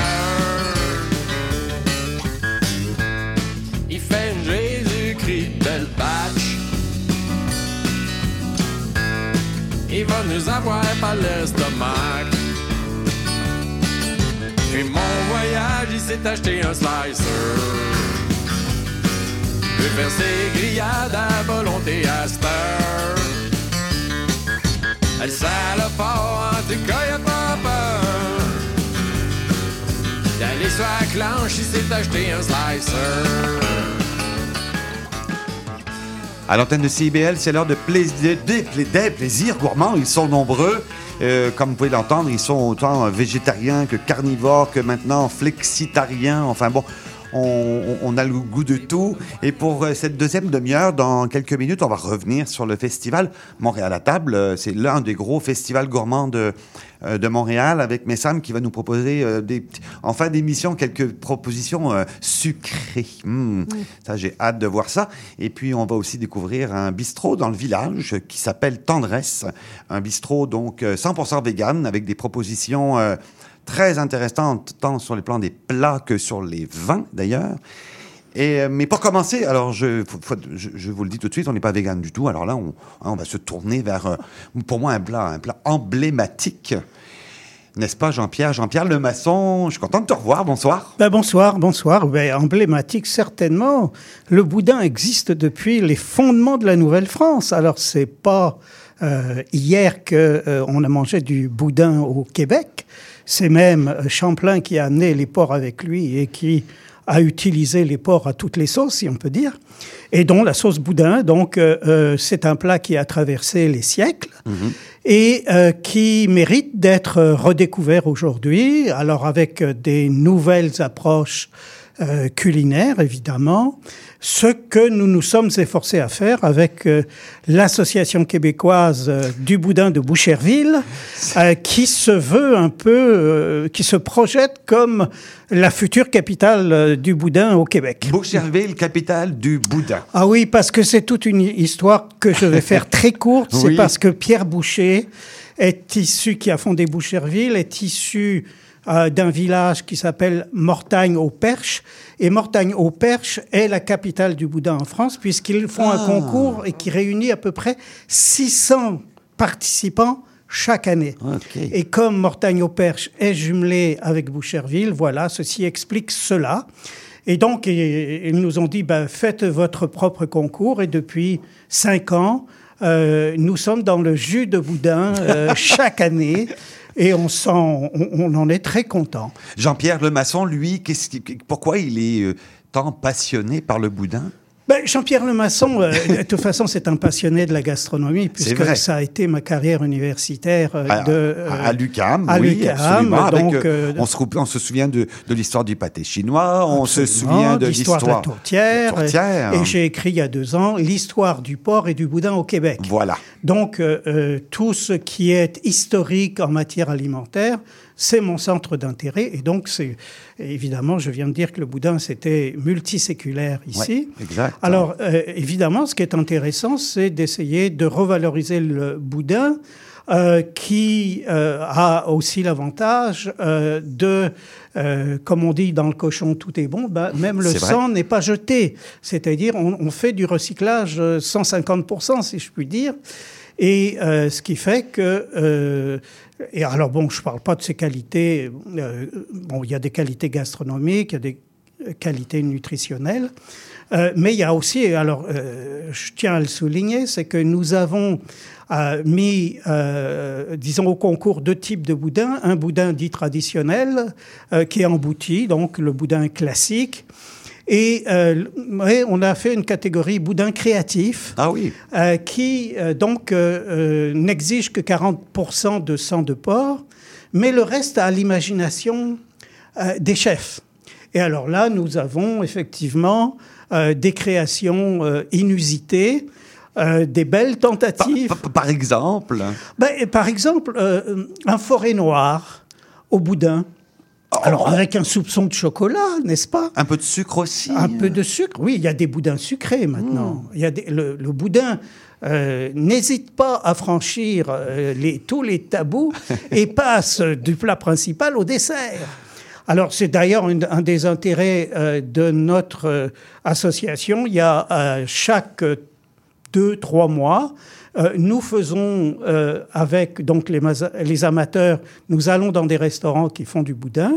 Il fait une Jésus-Christ belle batch. Il va nous avoir par l'estomac. Puis mon voyage, il s'est acheté un slicer. Peut faire ses grillades à volonté à cette heure. Le salopard, en tout cas, y'a pas peur. D'aller sur la clanche, il s'est acheté un slicer. À l'antenne de CIBL, c'est l'heure de plaisir, des, pla- des plaisirs gourmands. Ils sont nombreux. Euh, comme vous pouvez l'entendre, ils sont autant végétariens que carnivores, que maintenant flexitariens. Enfin bon, on, a le goût de tout. Et pour euh, cette deuxième demi-heure, dans quelques minutes, on va revenir sur le festival Montréal à table. Euh, C'est l'un des gros festivals gourmands de, euh, de Montréal avec Messam qui va nous proposer euh, des, en fin d'émission quelques propositions euh, sucrées. Hmm, Ça, j'ai hâte de voir ça. Et puis, on va aussi découvrir un bistrot dans le village qui s'appelle Tendresse. Un bistrot donc euh, 100% vegan avec des propositions très intéressantes tant sur les plans des plats que sur les vins d'ailleurs. Euh, mais pour commencer, alors je, vous le dis tout de suite, on n'est pas vegan du tout. Alors là, on, hein, va se tourner vers, euh, pour moi, un plat, un plat emblématique. N'est-ce pas, Jean-Pierre? Jean-Pierre Le Maçon, je suis content de te revoir. Bonsoir. Ben, bonsoir, bonsoir. Ben, emblématique, certainement. Le boudin existe depuis les fondements de la Nouvelle-France. Alors, c'est pas euh, hier qu'on a mangé du boudin au Québec. C'est même Champlain qui a amené les porcs avec lui et qui a utilisé les porcs à toutes les sauces, si on peut dire. Et dont la sauce boudin, donc, euh, euh, c'est un plat qui a traversé les siècles et euh, qui mérite d'être redécouvert aujourd'hui. Alors avec des nouvelles approches euh, culinaires, évidemment, ce que nous nous sommes efforcés à faire avec euh, l'association québécoise euh, du boudin de Boucherville, euh, qui se veut un peu, qui se projette comme la future capitale du boudin au Québec. Boucherville, capitale du boudin. Ah oui, parce que c'est toute une histoire que je vais faire très courte. C'est parce que Pierre Boucher est issu, qui a fondé Boucherville, est issu euh, d'un village qui s'appelle Mortagne-au-Perche. Et Mortagne-au-Perche est la capitale du boudin en France, puisqu'ils font un Ah. concours et qui réunit à peu près 600 participants chaque année. Et comme Mortagne-au-Perche est jumelé avec Boucherville, voilà, ceci explique cela. Et donc, ils nous ont dit, ben, faites votre propre concours. Et depuis cinq ans, euh, nous sommes dans le jus de boudin euh, chaque année. Et on, s'en- on, on en est très content. Jean-Pierre Le Maçon, lui, qu'est-ce qui- pourquoi il est euh, tant passionné par le boudin? Ben, Jean-Pierre Lemasson, euh, de toute façon, c'est un passionné de la gastronomie, puisque ça a été ma carrière universitaire euh, à, de, euh, à- à l'UQAM, à oui, absolument. avec, donc, euh, euh, on, se, on se souvient de, de l'histoire du pâté chinois, on se souvient de l'histoire de la tourtière. tourtière. Et j'ai écrit il y a deux ans l'histoire du porc et du boudin au Québec. Voilà. Donc, euh, euh, tout ce qui est historique en matière alimentaire, c'est mon centre d'intérêt. Et donc, c'est évidemment, je viens de dire que le boudin, c'était multiséculaire ici. Ouais, exact. Alors, euh, évidemment, ce qui est intéressant, c'est d'essayer de revaloriser le boudin. euh, qui euh, a aussi l'avantage euh, de, euh, comme on dit dans le cochon, tout est bon, ben, même le sang n'est pas jeté. C'est-à-dire, on, on fait du recyclage euh, 150%, si je puis dire. Et euh, ce qui fait que... et alors, bon, je ne parle pas de ses qualités. euh, bon, il y a des qualités gastronomiques, il y a des qualités nutritionnelles. Euh, mais il y a aussi, alors euh, je tiens à le souligner, c'est que nous avons mis, disons, au concours deux types de boudin. Un boudin dit traditionnel, qui est embouti, donc le boudin classique. Et euh, on a fait une catégorie boudin créatif, ah oui. euh, qui euh, donc n'exige que 40% de sang de porc, mais le reste à l'imagination des chefs. Et alors là, nous avons effectivement des créations inusitées, des belles tentatives. Par, exemple ben, Par exemple, un forêt noir au boudin. Alors, avec un soupçon de chocolat, n'est-ce pas? Un peu de sucre aussi. Un peu de sucre, oui. Il y a des boudins sucrés maintenant. Il y a des- le, le boudin euh, n'hésite pas à franchir euh, les, tous les tabous et passe du plat principal au dessert. Alors, c'est d'ailleurs un, un des intérêts euh, de notre euh, association. Il y a euh, chaque deux, trois mois, euh, nous faisons euh, avec donc les, amateurs, nous allons dans des restaurants qui font du boudin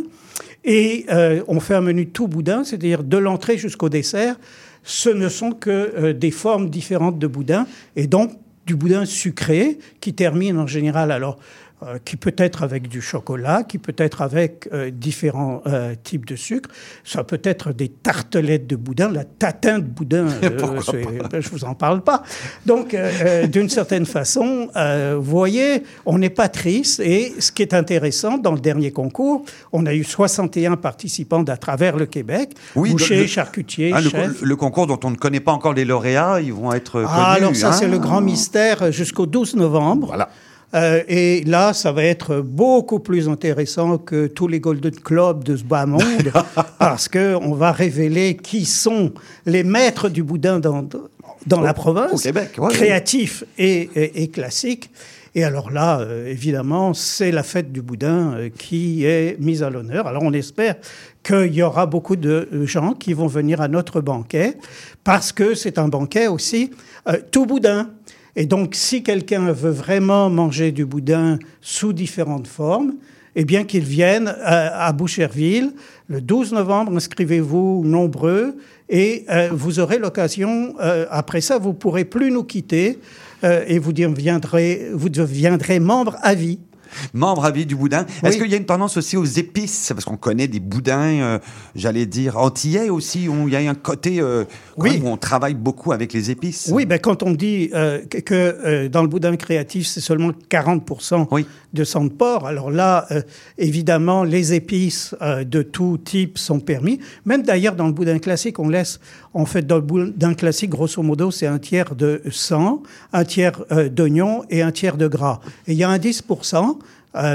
et euh, on fait un menu tout boudin, c'est-à-dire de l'entrée jusqu'au dessert. Ce ne sont que des formes différentes de boudin et donc du boudin sucré qui termine en général alors euh, qui peut être avec du chocolat, qui peut être avec euh, différents euh, types de sucre. Ça peut être des tartelettes de boudin, la tatin de boudin, ben, je vous en parle pas. Donc, d'une certaine façon, vous voyez, on n'est pas triste. Et ce qui est intéressant, dans le dernier concours, on a eu 61 participants d'à travers le Québec, bouchers, le- charcutiers, Ah, le, chefs. le concours dont on ne connaît pas encore les lauréats, ils vont être connus. Ah, alors ça, hein. c'est le grand mystère jusqu'au 12 novembre. Voilà. Euh, et là, ça va être beaucoup plus intéressant que tous les Golden Clubs de ce bas monde, parce que on va révéler qui sont les maîtres du boudin dans, dans la province, Québec, ouais, créatifs et, et, et classiques. Et alors là, euh, évidemment, c'est la fête du boudin euh, qui est mise à l'honneur. Alors on espère qu'il y aura beaucoup de gens qui vont venir à notre banquet, parce que c'est un banquet aussi euh, tout boudin. Et donc, si quelqu'un veut vraiment manger du boudin sous différentes formes, eh bien qu'il vienne à, à Boucherville le 12 novembre. Inscrivez-vous nombreux et euh, vous aurez l'occasion. euh, après ça, vous pourrez plus nous quitter euh, et vous deviendrez, vous deviendrez membre à vie. Membre à vie du boudin. Oui. Est-ce qu'il y a une tendance aussi aux épices? Parce qu'on connaît des boudins, euh, j'allais dire, antillais aussi, où il y a un côté euh, où on travaille beaucoup avec les épices. Oui, ben, quand on dit euh, que, dans le boudin créatif, c'est seulement 40% de sang de porc, alors là, évidemment, les épices de tout type sont permis. Même d'ailleurs, dans le boudin classique, on laisse, en fait, dans le boudin classique, grosso modo, c'est un tiers de sang, un tiers d'oignon et un tiers de gras. Et il y a un 10% euh, C'est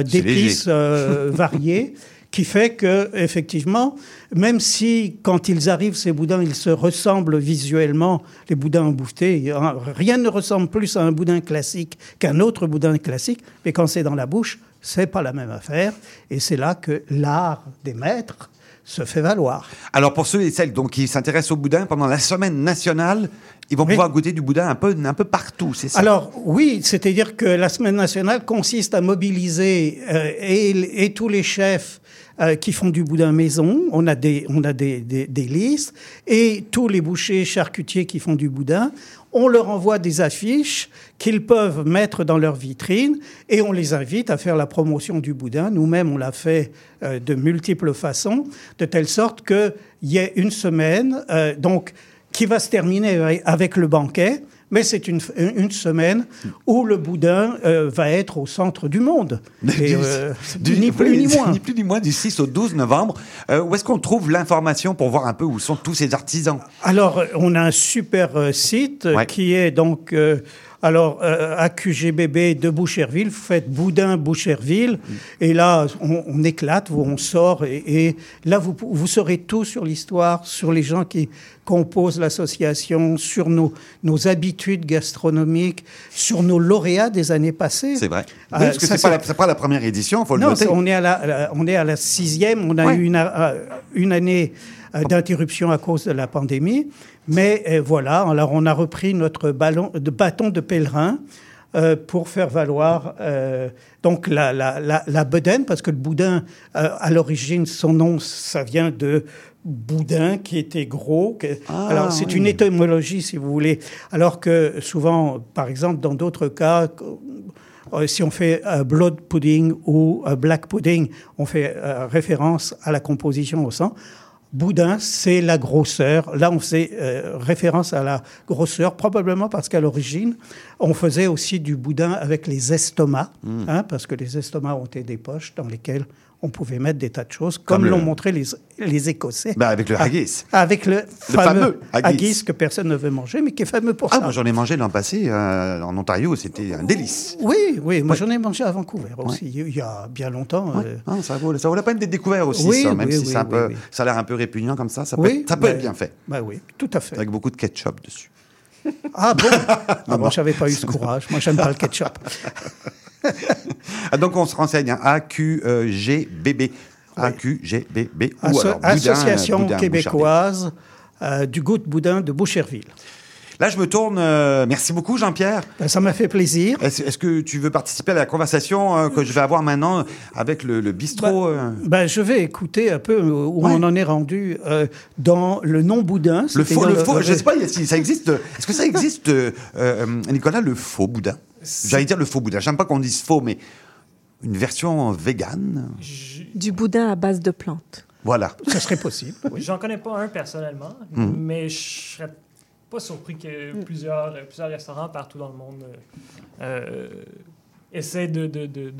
d'épices léger. euh, variées qui fait que effectivement, même si quand ils arrivent ces boudins, ils se ressemblent visuellement, les boudins en bouffeté, rien ne ressemble plus à un boudin classique qu'un autre boudin classique, mais quand c'est dans la bouche, c'est pas la même affaire, et c'est là que l'art des maîtres se fait valoir. Alors pour ceux et celles donc, qui s'intéressent au boudin, pendant la semaine nationale, ils vont pouvoir goûter du boudin un peu, un peu partout, c'est ça? Alors oui, c'est-à-dire que la semaine nationale consiste à mobiliser euh, et, et tous les chefs euh, qui font du boudin maison, on a, des, on a des, des, des listes, et tous les bouchers charcutiers qui font du boudin, on leur envoie des affiches qu'ils peuvent mettre dans leur vitrine et on les invite à faire la promotion du boudin. Nous-mêmes, on l'a fait euh, de multiples façons, de telle sorte qu'il y ait une semaine, euh, donc, qui va se terminer avec- avec le banquet, mais c'est une, une semaine où le boudin euh, va être au centre du monde. Et, euh, ni plus ni moins. Ni plus ni moins, du 6 au 12 novembre. Euh, où est-ce qu'on trouve l'information pour voir un peu où sont tous ces artisans? Alors, on a un super site qui est donc. Alors, euh, AQGBB de Boucherville, vous faites Boudin Boucherville, et là, on, on éclate, on sort, et, et là, vous, vous saurez tout sur l'histoire, sur les gens qui composent l'association, sur nos, nos habitudes gastronomiques, sur nos lauréats des années passées. C'est vrai. Euh, Oui, parce que c'est pas, la- pas la première édition, il faut le non, noter. c'est- on est, à la, on est à la sixième. On a Ouais. eu une, euh, une année d'interruption à cause de la pandémie. Mais euh, voilà, alors on a repris notre ballon, de bâton de pèlerin euh, pour faire valoir euh, donc la, la, la, la bedaine, parce que le boudin, euh, à l'origine, son nom, ça vient de boudin qui était gros. que- Ah, alors c'est oui. une étymologie, si vous voulez. Alors que souvent, par exemple, dans d'autres cas, euh, si on fait euh, blood pudding ou euh, black pudding, on fait euh, référence à la composition au sang. Boudin, c'est la grosseur. Là, on faisait euh, référence à la grosseur, probablement parce qu'à l'origine, on faisait aussi du boudin avec les estomacs, Mm. hein, parce que les estomacs ont été des poches dans lesquelles on pouvait mettre des tas de choses, comme, Comme le- l'ont montré les, les Écossais. Ben, avec le Ah, haggis. Avec le, fameux fameux, haggis. haggis. que personne ne veut manger, mais qui est fameux pour Ah, ça. moi j'en ai mangé l'an passé euh, en Ontario, c'était un délice. Oui, oui, moi Ouais. j'en ai mangé à Vancouver aussi, il y a bien longtemps. euh, Ah, ça, vaut, ça vaut la peine d'être découvert aussi, Oui, ça, même oui, si oui, un peu- ça a l'air un peu répugnant comme ça. Ça peut, Oui, être, ça peut bah, être bien fait. Bah oui, tout à fait. Avec beaucoup de ketchup dessus. Ah bon? Ah, Moi, j'avais pas eu ce courage. Moi, j'aime pas le ketchup. Ah, donc on se renseigne, hein, AQGBB. AQGBB. Ou Asso- alors Boudin, Association Boudin, québécoise euh, du goût de boudin de Boucherville. Là, je me tourne. euh, merci beaucoup, Jean-Pierre. Ben, ça m'a fait plaisir. Est-ce que tu veux participer à la conversation euh, que je vais avoir maintenant avec le, le bistrot euh, Ben, je vais écouter un peu où Ouais. on en est rendu euh, dans le non-boudin. Le faux, le faux, je ne sais pas si ça existe. Est-ce que ça existe, euh, euh, Nicolas, le faux boudin? J'allais dire le faux boudin. J'aime pas qu'on dise faux, mais une version végane. Du boudin à base de plantes. Voilà. Ça serait possible. J'en connais pas un personnellement, Hmm. mais je serais pas surpris que plusieurs, euh, plusieurs restaurants partout dans le monde euh, euh, essaient de, de, de, de-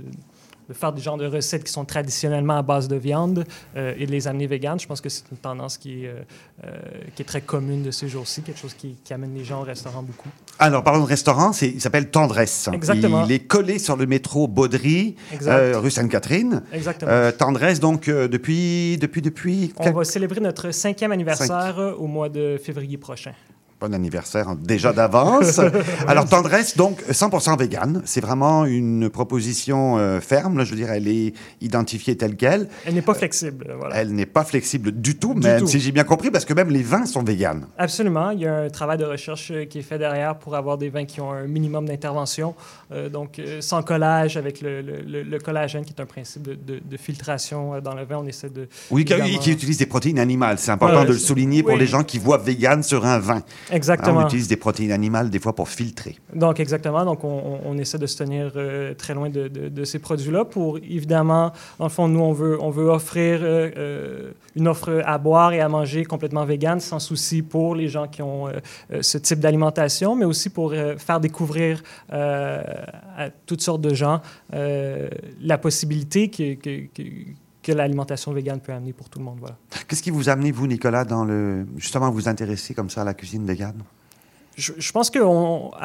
de faire des genres de recettes qui sont traditionnellement à base de viande euh, et de les amener véganes. Je pense que c'est une tendance qui est, euh, euh, qui est très commune de ces jours-ci, quelque chose qui, qui amène les gens au restaurant beaucoup. Alors, parlons de restaurant, c'est- il s'appelle Tendresse. Exactement. Il est collé sur le métro Baudry, euh, rue Sainte-Catherine. Exactement. Euh, Tendresse, donc, euh, depuis, depuis, depuis... On va célébrer notre cinquième anniversaire au mois de février prochain. Bon anniversaire hein, déjà d'avance. Alors, Tendresse, donc 100% vegan. C'est vraiment une proposition euh, ferme. là, je veux dire, elle est identifiée telle qu'elle. Elle n'est pas flexible. euh, Voilà. Elle n'est pas flexible du tout, Du même tout. si j'ai bien compris, parce que même les vins sont véganes. Absolument. Il y a un travail de recherche euh, qui est fait derrière pour avoir des vins qui ont un minimum d'intervention. Euh, donc, sans collage, avec le, le- le- le collagène, qui est un principe de, de- de filtration dans le vin, on essaie de. Oui, qui, évidemment- qui utilise des protéines animales. C'est important Voilà, de le souligner pour les gens qui voient vegan sur un vin. Exactement. Hein, on utilise des protéines animales des fois pour filtrer. Donc, exactement. Donc, on, essaie de se tenir euh, très loin de, de- de ces produits-là pour, évidemment, dans le fond, nous, on veut, on veut offrir euh, euh, une offre à boire et à manger complètement végane, sans souci pour les gens qui ont euh, ce type d'alimentation, mais aussi pour faire découvrir à toutes sortes de gens la possibilité que, que, que, que l'alimentation végane peut amener pour tout le monde. Voilà. Qu'est-ce qui vous a amené, vous, Nicolas, dans le, justement, vous intéresser comme ça à la cuisine végane? Je, je pense qu'à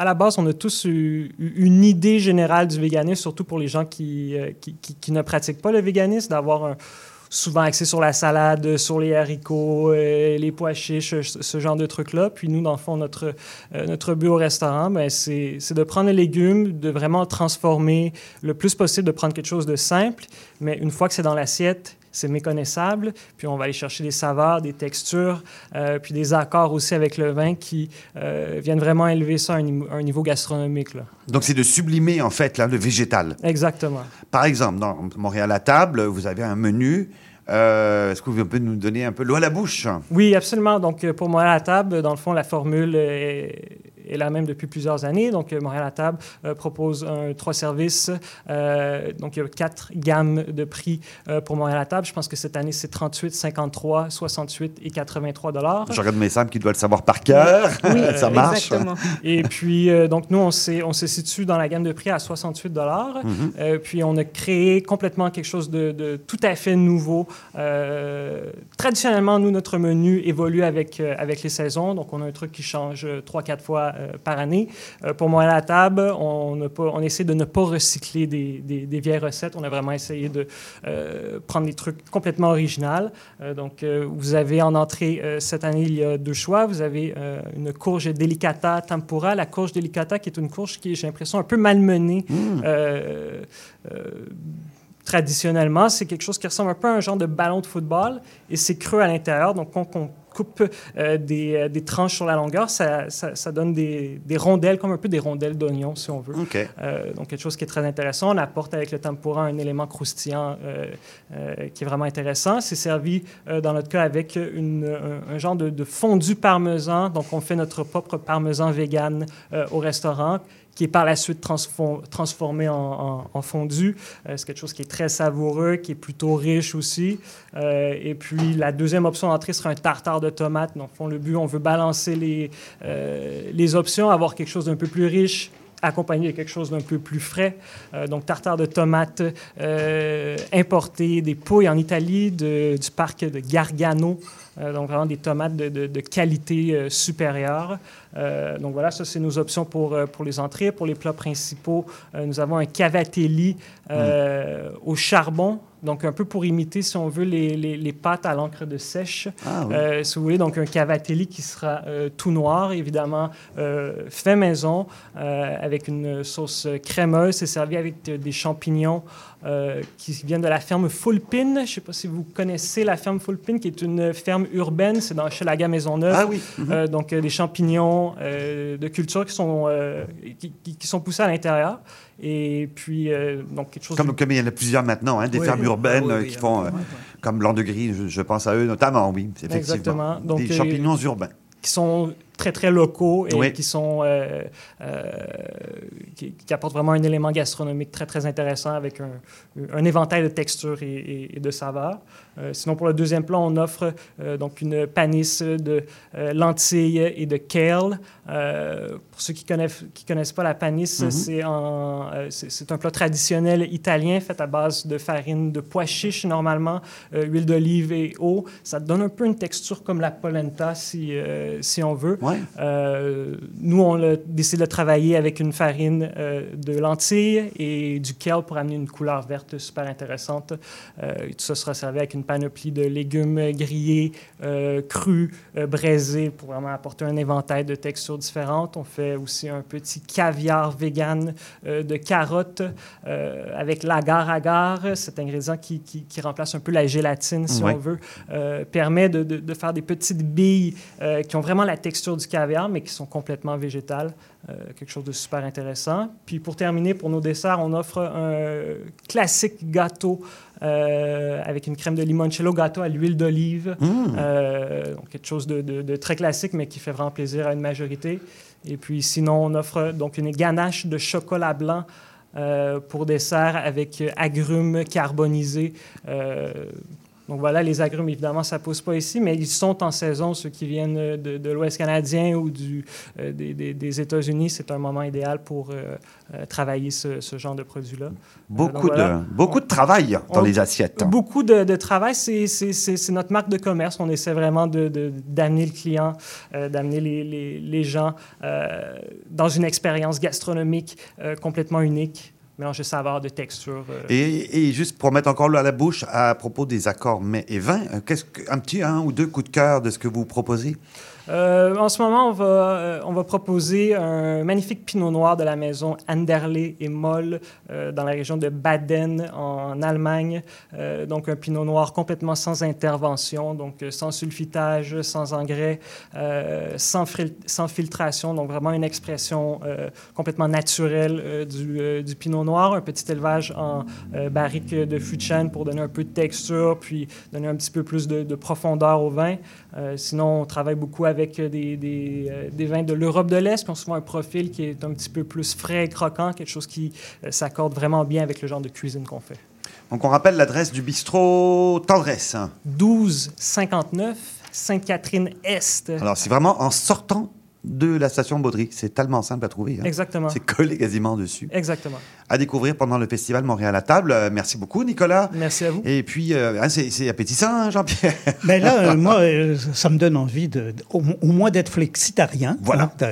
la base, on a tous eu, une idée générale du véganisme, surtout pour les gens qui, euh, qui, qui- qui ne pratiquent pas le véganisme, d'avoir un- souvent axé sur la salade, sur les haricots, euh, les pois chiches, ce, ce genre de trucs-là. Puis nous, dans le fond, notre, euh, notre but au restaurant, ben, c'est de prendre les légumes, de vraiment transformer le plus possible, de prendre quelque chose de simple, mais une fois que c'est dans l'assiette, c'est méconnaissable. Puis on va aller chercher des saveurs, des textures, euh, puis des accords aussi avec le vin qui euh, viennent vraiment élever ça à un, niveau- un niveau gastronomique. Là. Donc, c'est de sublimer, en fait, là, le végétal. Exactement. Par exemple, dans Montréal à table, vous avez un menu. Euh, Est-ce que vous pouvez nous donner un peu l'eau à la bouche? Oui, absolument. Donc, pour Montréal à table, dans le fond, la formule est, est la même depuis plusieurs années. Donc, euh, Montréal à table euh, propose un trois services. Euh, donc, il y a quatre gammes de prix pour Montréal à table. Je pense que cette année, c'est 38, 53, 68 et 83 dollars. Je regarde mes Sam qui doit le savoir par cœur. ça marche. Et puis, donc, nous, on, se situe dans la gamme de prix à 68 dollars. Mhm. Puis, on a créé complètement quelque chose de, de tout à fait nouveau. Euh, traditionnellement, nous, notre menu évolue avec, euh, avec les saisons. Donc, on a un truc qui change euh, trois, quatre fois par année. Euh, pour moi, à la table, on, n'a pas, on essaie de ne pas recycler des, des- des vieilles recettes. On a vraiment essayé de euh, prendre des trucs complètement originaux. Euh, donc, euh, vous avez en entrée, euh, cette année, il y a deux choix. Vous avez euh, une courge delicata tempura. La courge delicata, qui est une courge qui j'ai l'impression, un peu malmenée. Euh, euh, traditionnellement, c'est quelque chose qui ressemble un peu à un genre de ballon de football et c'est creux à l'intérieur. Donc, on coupe euh, des, euh, des tranches sur la longueur, ça, ça- ça donne des, des rondelles, comme un peu des rondelles d'oignon, si on veut. Euh, donc, quelque chose qui est très intéressant. On apporte avec le tempura un élément croustillant qui est vraiment intéressant. C'est servi, dans notre cas, avec une- un, un genre de, de fondu parmesan. Donc, on fait notre propre parmesan vegan au restaurant qui est par la suite transfo- transformé en, fondu. Euh, c'est quelque chose qui est très savoureux, qui est plutôt riche aussi. Euh, et puis, la deuxième option d'entrée sera un tartare de tomates. Donc, fond, le but, on veut balancer les, euh, les options, avoir quelque chose d'un peu plus riche, accompagné de quelque chose d'un peu plus frais. Donc, tartare de tomates euh, importé des pouilles en Italie du parc de Gargano. Donc, vraiment des tomates de, qualité supérieure. Euh, donc, voilà, ça, c'est nos options pour, euh, pour les entrées. Pour les plats principaux, euh, nous avons un cavatelli euh, au charbon. Donc, un peu pour imiter, si on veut, les, les- les pâtes à l'encre de sèche. Ah oui. Si vous voulez, donc un cavatelli qui sera tout noir, évidemment, fait maison, avec une sauce crémeuse. C'est servi avec des champignons qui viennent de la ferme Fulpin. Je ne sais pas si vous connaissez la ferme Fulpin, qui est une ferme urbaine. C'est dans Chelaga Maisonneuve. Ah oui. Donc, des champignons euh, de culture qui sont, euh, qui, sont poussés à l'intérieur. Et puis, euh, donc, quelque chose... Comme, de- comme il y en a plusieurs maintenant, hein, des Oui. fermes urbaines oui, oui, qui font, comme Blanc de Gris, je, je pense à eux notamment, oui, effectivement. Exactement. Donc, des champignons urbains. qui sont très, très locaux et Oui. qui sont... euh, euh, qui, qui apportent vraiment un élément gastronomique très, très intéressant avec un, un éventail de textures et, et- et de saveurs. Euh, sinon, pour le deuxième plat, on offre donc une panisse de lentilles et de kale. Pour ceux qui connaissent qui connaissent pas la panisse, Mhm. c'est un plat traditionnel italien fait à base de farine de pois chiches normalement, huile d'olive et eau. Ça donne un peu une texture comme la polenta si si on veut. Euh, nous, on a décidé de travailler avec une farine euh, de lentilles et du kale pour amener une couleur verte super intéressante. Euh, tout ça sera servi avec une panoplie de légumes grillés, crus, braisés pour vraiment apporter un éventail de textures différentes. On fait aussi un petit caviar vegan de carottes avec l'agar-agar, cet ingrédient qui, qui- qui remplace un peu la gélatine, si Ouais. on veut, permet de, de- de faire des petites billes qui ont vraiment la texture du caviar, mais qui sont complètement végétales. Euh, quelque chose de super intéressant. Puis pour terminer, pour nos desserts, on offre un classique gâteau euh, avec une crème de limoncello gâteau à l'huile d'olive. Mmh. Euh, donc quelque chose de, de- de très classique, mais qui fait vraiment plaisir à une majorité. Et puis sinon, on offre donc une ganache de chocolat blanc pour dessert avec agrumes carbonisés. Donc voilà, les agrumes, évidemment, ça ne pousse pas ici, mais ils sont en saison. Ceux qui viennent de, de l'Ouest canadien ou du, euh, des, des- des États-Unis, c'est un moment idéal pour euh, euh, travailler ce, ce genre de produits-là. Donc Beaucoup, voilà. de, beaucoup de travail dans On- les assiettes. Beaucoup de, de travail, c'est- c'est c'est- c'est notre marque de commerce. On essaie vraiment de- d'amener le client, euh, d'amener les, les- les gens dans une expérience gastronomique complètement unique, mélange de saveurs, de textures. euh. Et, juste pour mettre encore l'eau à la bouche, à propos des accords mets et vins, euh, qu'est-ce que, un petit un ou deux coups de cœur de ce que vous proposez? Euh, en ce moment, on va, euh, on va proposer un magnifique pinot noir de la maison Anderle et Moll euh, dans la région de Baden en Allemagne. Donc un pinot noir complètement sans intervention, donc sans sulfitage, sans engrais, sans, fil- sans filtration. Donc vraiment une expression complètement naturelle du, pinot noir. Un petit élevage en barrique de fût de pour donner un peu de texture, puis donner un petit peu plus de, de profondeur au vin. Sinon, on travaille beaucoup avec des, des, euh, des vins de l'Europe de l'Est qui ont souvent un profil qui est un petit peu plus frais et croquant, quelque chose qui euh, s'accorde vraiment bien avec le genre de cuisine qu'on fait. Donc on rappelle l'adresse du bistrot Tendresse. 1259 Sainte-Catherine-Est. Alors c'est vraiment en sortant de la station Baudry. C'est tellement simple à trouver. hein. Exactement. C'est collé quasiment dessus. Exactement. À découvrir pendant le festival Montréal à table. Euh, merci beaucoup, Nicolas. Merci à vous. Et puis, euh, hein, c'est appétissant, hein, Jean-Pierre. Mais là, euh, moi, euh, ça me donne envie de, au, au moins d'être flexitarien. Voilà. hein,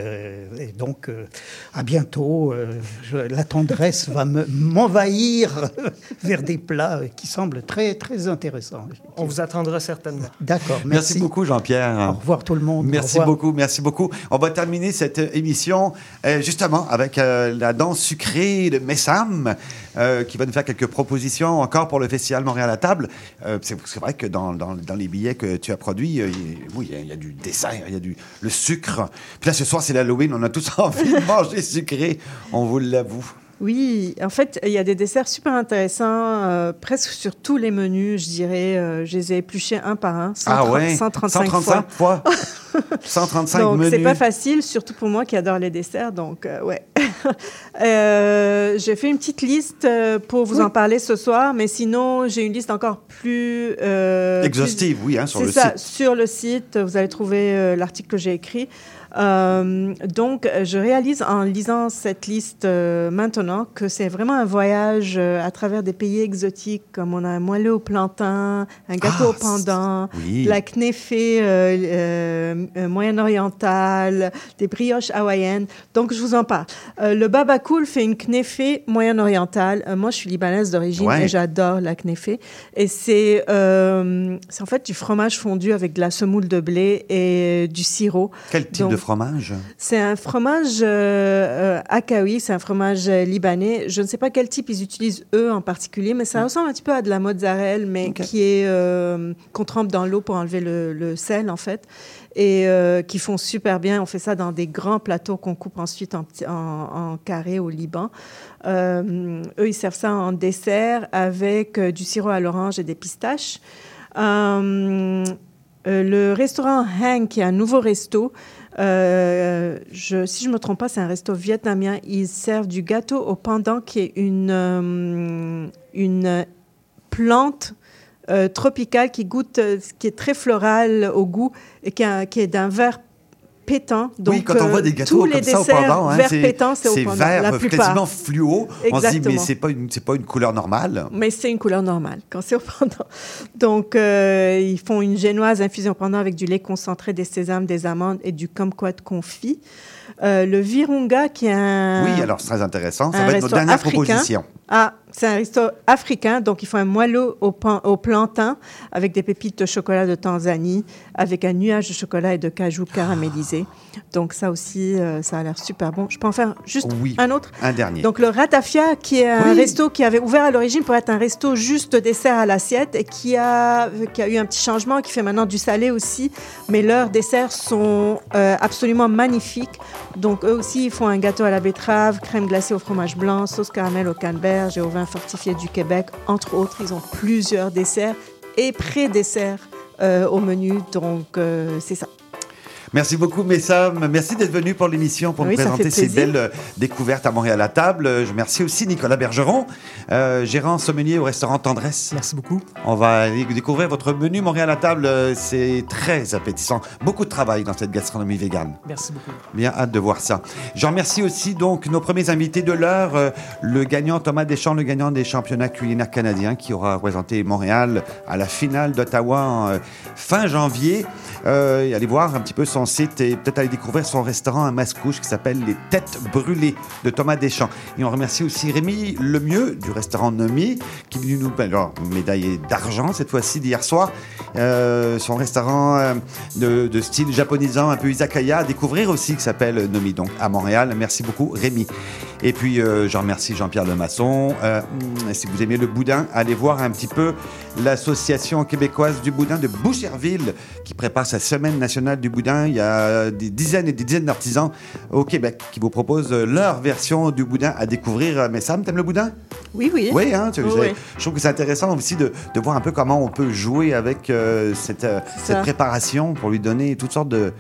et donc, euh, à bientôt. euh, je- la tendresse va me- m'envahir vers des plats qui semblent très, très intéressants. On vous attendra certainement. D'accord, Merci, merci. beaucoup, Jean-Pierre. Au revoir tout le monde. Merci beaucoup, merci beaucoup. On va terminer cette émission euh, justement avec euh, la danse sucrée de Messam, euh, qui va nous faire quelques propositions encore pour le Festival Montréal à table. C'est vrai que dans, les billets que tu as produits, il- oui, y y, a du dessert, il y a du le sucre. Puis là, ce soir, c'est l'Halloween, on a tous envie de manger sucré, on vous l'avoue. Oui, en fait, il y a des desserts super intéressants, euh, presque sur tous les menus, je dirais. euh, je les ai épluchés un par un, 130, ah ouais, 135, 135 fois. fois? 135 donc, menus. c'est pas facile, surtout pour moi qui adore les desserts. Donc, euh, ouais. J'ai fait une petite liste pour vous en parler ce soir, mais sinon, j'ai une liste encore plus. Exhaustive, plus- oui, hein, sur C'est le ça, site. sur le site, vous allez trouver l'article que j'ai écrit. Euh, donc, je réalise en lisant cette liste euh, maintenant que c'est vraiment un voyage euh, à travers des pays exotiques, comme on a un moelleux au plantain, un gâteau Ah, au pendant, oui. la knéfé euh, euh, moyen-orientale, des brioches hawaïennes. Donc, je vous en parle. Euh, le Baba Cool fait une knéfé moyen-orientale. Moi, je suis libanaise d'origine Ouais. et j'adore la knéfé. Et c'est euh, c'est en fait du fromage fondu avec de la semoule de blé et du sirop. Quel type Donc, de fromage? C'est un fromage euh, euh, akawi, c'est un fromage euh, libanais. Je ne sais pas quel type ils utilisent eux en particulier, mais ça ressemble un petit peu à de la mozzarella, mais qui est euh, qu'on trempe dans l'eau pour enlever le, le sel en fait, et euh, qui font super bien. On fait ça dans des grands plateaux qu'on coupe ensuite en, en, en carré au Liban. Euh, eux, ils servent ça en dessert avec du sirop à l'orange et des pistaches. Euh, le restaurant Hang, qui est un nouveau resto, euh, si je ne me trompe pas, c'est un resto vietnamien. Ils servent du gâteau au pendant, qui est une, euh, une plante tropicale qui goûte, qui est très florale au goût et qui, qui est d'un vert pétant. Donc, oui, quand on euh, voit des gâteaux tous les comme ça au desserts pendant, hein, vert c'est pétant, c'est au c'est pendant, vert, la quasiment fluo. On se dit, mais Exactement. c'est pas une, c'est pas une couleur normale. Mais c'est une couleur normale quand c'est au pendant. Donc, euh, ils font une génoise infusée au pendant avec du lait concentré, des sésames, des amandes et du kumquat confit. Euh, le virunga, qui est un. Oui, alors c'est très intéressant. Ça va être notre dernière africain. proposition. Ah, c'est un resto africain, donc ils font un moelleux au, pan- au plantain avec des pépites de chocolat de Tanzanie, avec un nuage de chocolat et de cajou caramélisé. Donc ça aussi, euh, ça a l'air super bon. Je peux en faire juste Oui, un autre? un dernier. donc le Ratafia, qui est un Oui. resto qui avait ouvert à l'origine pour être un resto juste de dessert à l'assiette et qui a, qui a eu un petit changement, qui fait maintenant du salé aussi. Mais leurs desserts sont euh, absolument magnifiques. Donc eux aussi, ils font un gâteau à la betterave, crème glacée au fromage blanc, sauce caramel au canneberge et au vin fortifié du Québec. Entre autres, ils ont plusieurs desserts et pré-desserts euh, au menu. Donc euh, c'est ça. Merci beaucoup, Messam. Merci d'être venu pour l'émission, pour Oui, nous présenter ces belles euh, découvertes à Montréal à table. Euh, Je remercie aussi Nicolas Bergeron, euh, gérant sommelier au restaurant Tendresse. Merci beaucoup. On va aller découvrir votre menu Montréal à table. C'est très appétissant. Beaucoup de travail dans cette gastronomie végane. Merci beaucoup. Bien hâte de voir ça. Je remercie aussi donc nos premiers invités de l'heure, euh, le gagnant Thomas Deschamps, le gagnant des championnats culinaires canadiens, qui aura représenté Montréal à la finale d'Ottawa en, euh, fin janvier. Euh, et allez voir un petit peu son site et peut-être aller découvrir son restaurant à Mascouche qui s'appelle Les Têtes Brûlées de Thomas Deschamps. Et on remercie aussi Rémi Lemieux du restaurant Nomi qui est nous alors médaillé d'argent cette fois-ci d'hier soir. Euh, son restaurant euh, de, de style japonisant, un peu izakaya à découvrir aussi qui s'appelle Nomi donc à Montréal. Merci beaucoup Rémi. Et puis euh, je remercie Jean-Pierre Lemasson. Euh, si vous aimez le boudin, allez voir un petit peu l'association québécoise du boudin de Boucherville qui prépare sa semaine nationale du boudin. Il y a des dizaines et des dizaines d'artisans au Québec qui vous proposent leur version du boudin à découvrir. Mais Sam, t'aimes le boudin? Oui, oui. Oui, hein, tu- Oui, c'est- oui. je trouve que c'est intéressant aussi de, de voir un peu comment on peut jouer avec euh, cette, euh, préparation pour lui donner toutes sortes de,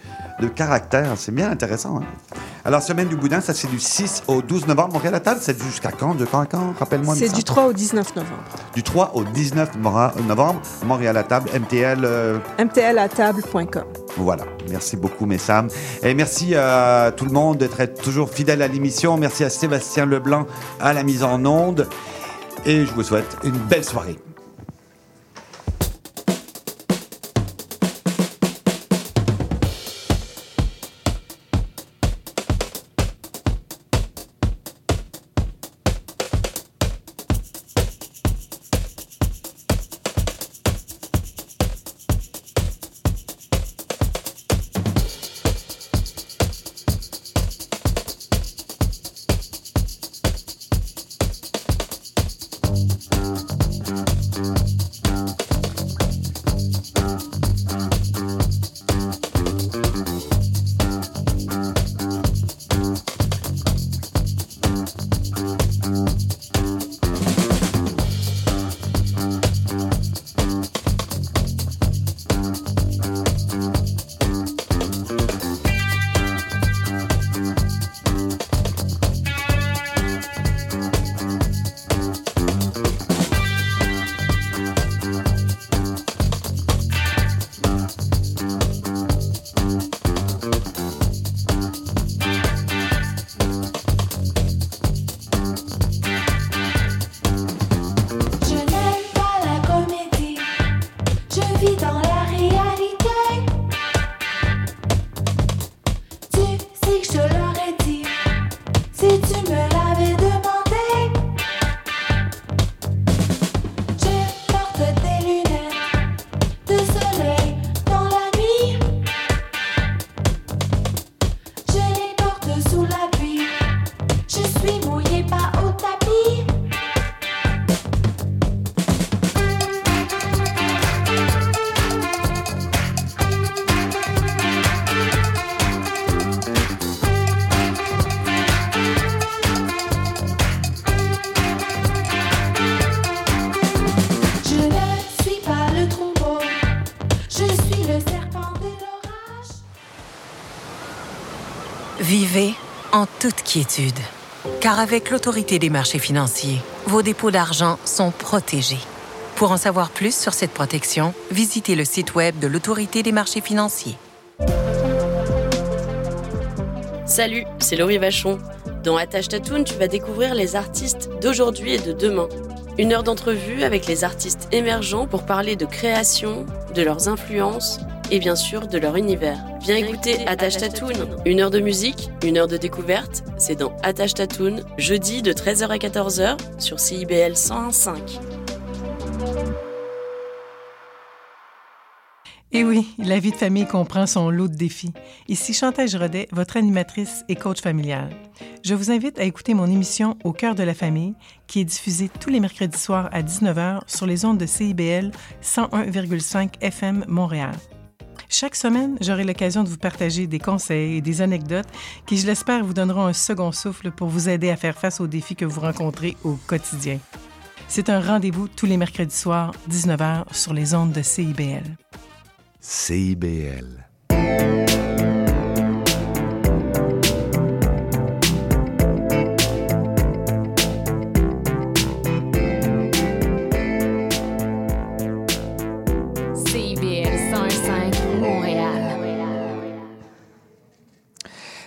de caractères. C'est bien intéressant. hein. Alors, semaine du boudin, ça c'est du 6 au 12 novembre. Montréal à table, c'est jusqu'à quand De quand à quand? Rappelle-moi. C'est du 3 au 19 novembre. Du 3 au 19 mora- novembre. Montréal à table, MTL. euh, mtlatable.com. voilà, merci beaucoup, Messam. Et merci à tout le monde d'être toujours fidèle à l'émission. Merci à Sébastien Leblanc à la mise en onde. Et je vous souhaite une belle soirée. Vivez en toute quiétude. Car avec l'autorité des marchés financiers, vos dépôts d'argent sont protégés. Pour en savoir plus sur cette protection, visitez le site web de l'autorité des marchés financiers. Salut, c'est Laurie Vachon. Dans Attache Tatoune, tu vas découvrir les artistes d'aujourd'hui et de demain. Une heure d'entrevue avec les artistes émergents pour parler de création, de leurs influences et bien sûr de leur univers. Viens écouter Attache Tatoune. Une heure de musique, une heure de découverte, c'est dans Attache Tatoune, jeudi de 13h à 14h sur CIBL 101.5. Et oui, la vie de famille comprend son lot de défis. Ici Chantal Rodet, votre animatrice et coach familial. Je vous invite à écouter mon émission Au cœur de la famille, qui est diffusée tous les mercredis soirs à 19h sur les ondes de CIBL 101,5 FM Montréal. Chaque semaine, j'aurai l'occasion de vous partager des conseils et des anecdotes qui, je l'espère, vous donneront un second souffle pour vous aider à faire face aux défis que vous rencontrez au quotidien. C'est un rendez-vous tous les mercredis soirs, 19h, sur les ondes de CIBL. CIBL.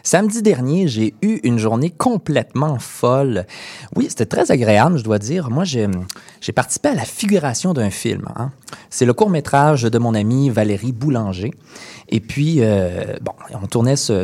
Samedi dernier, j'ai eu une journée complètement folle. Oui, c'était très agréable, je dois dire. Moi, j'ai participé à la figuration d'un film. hein. C'est le court-métrage de mon amie Valérie Boulanger. Et puis, euh, bon, on tournait ce,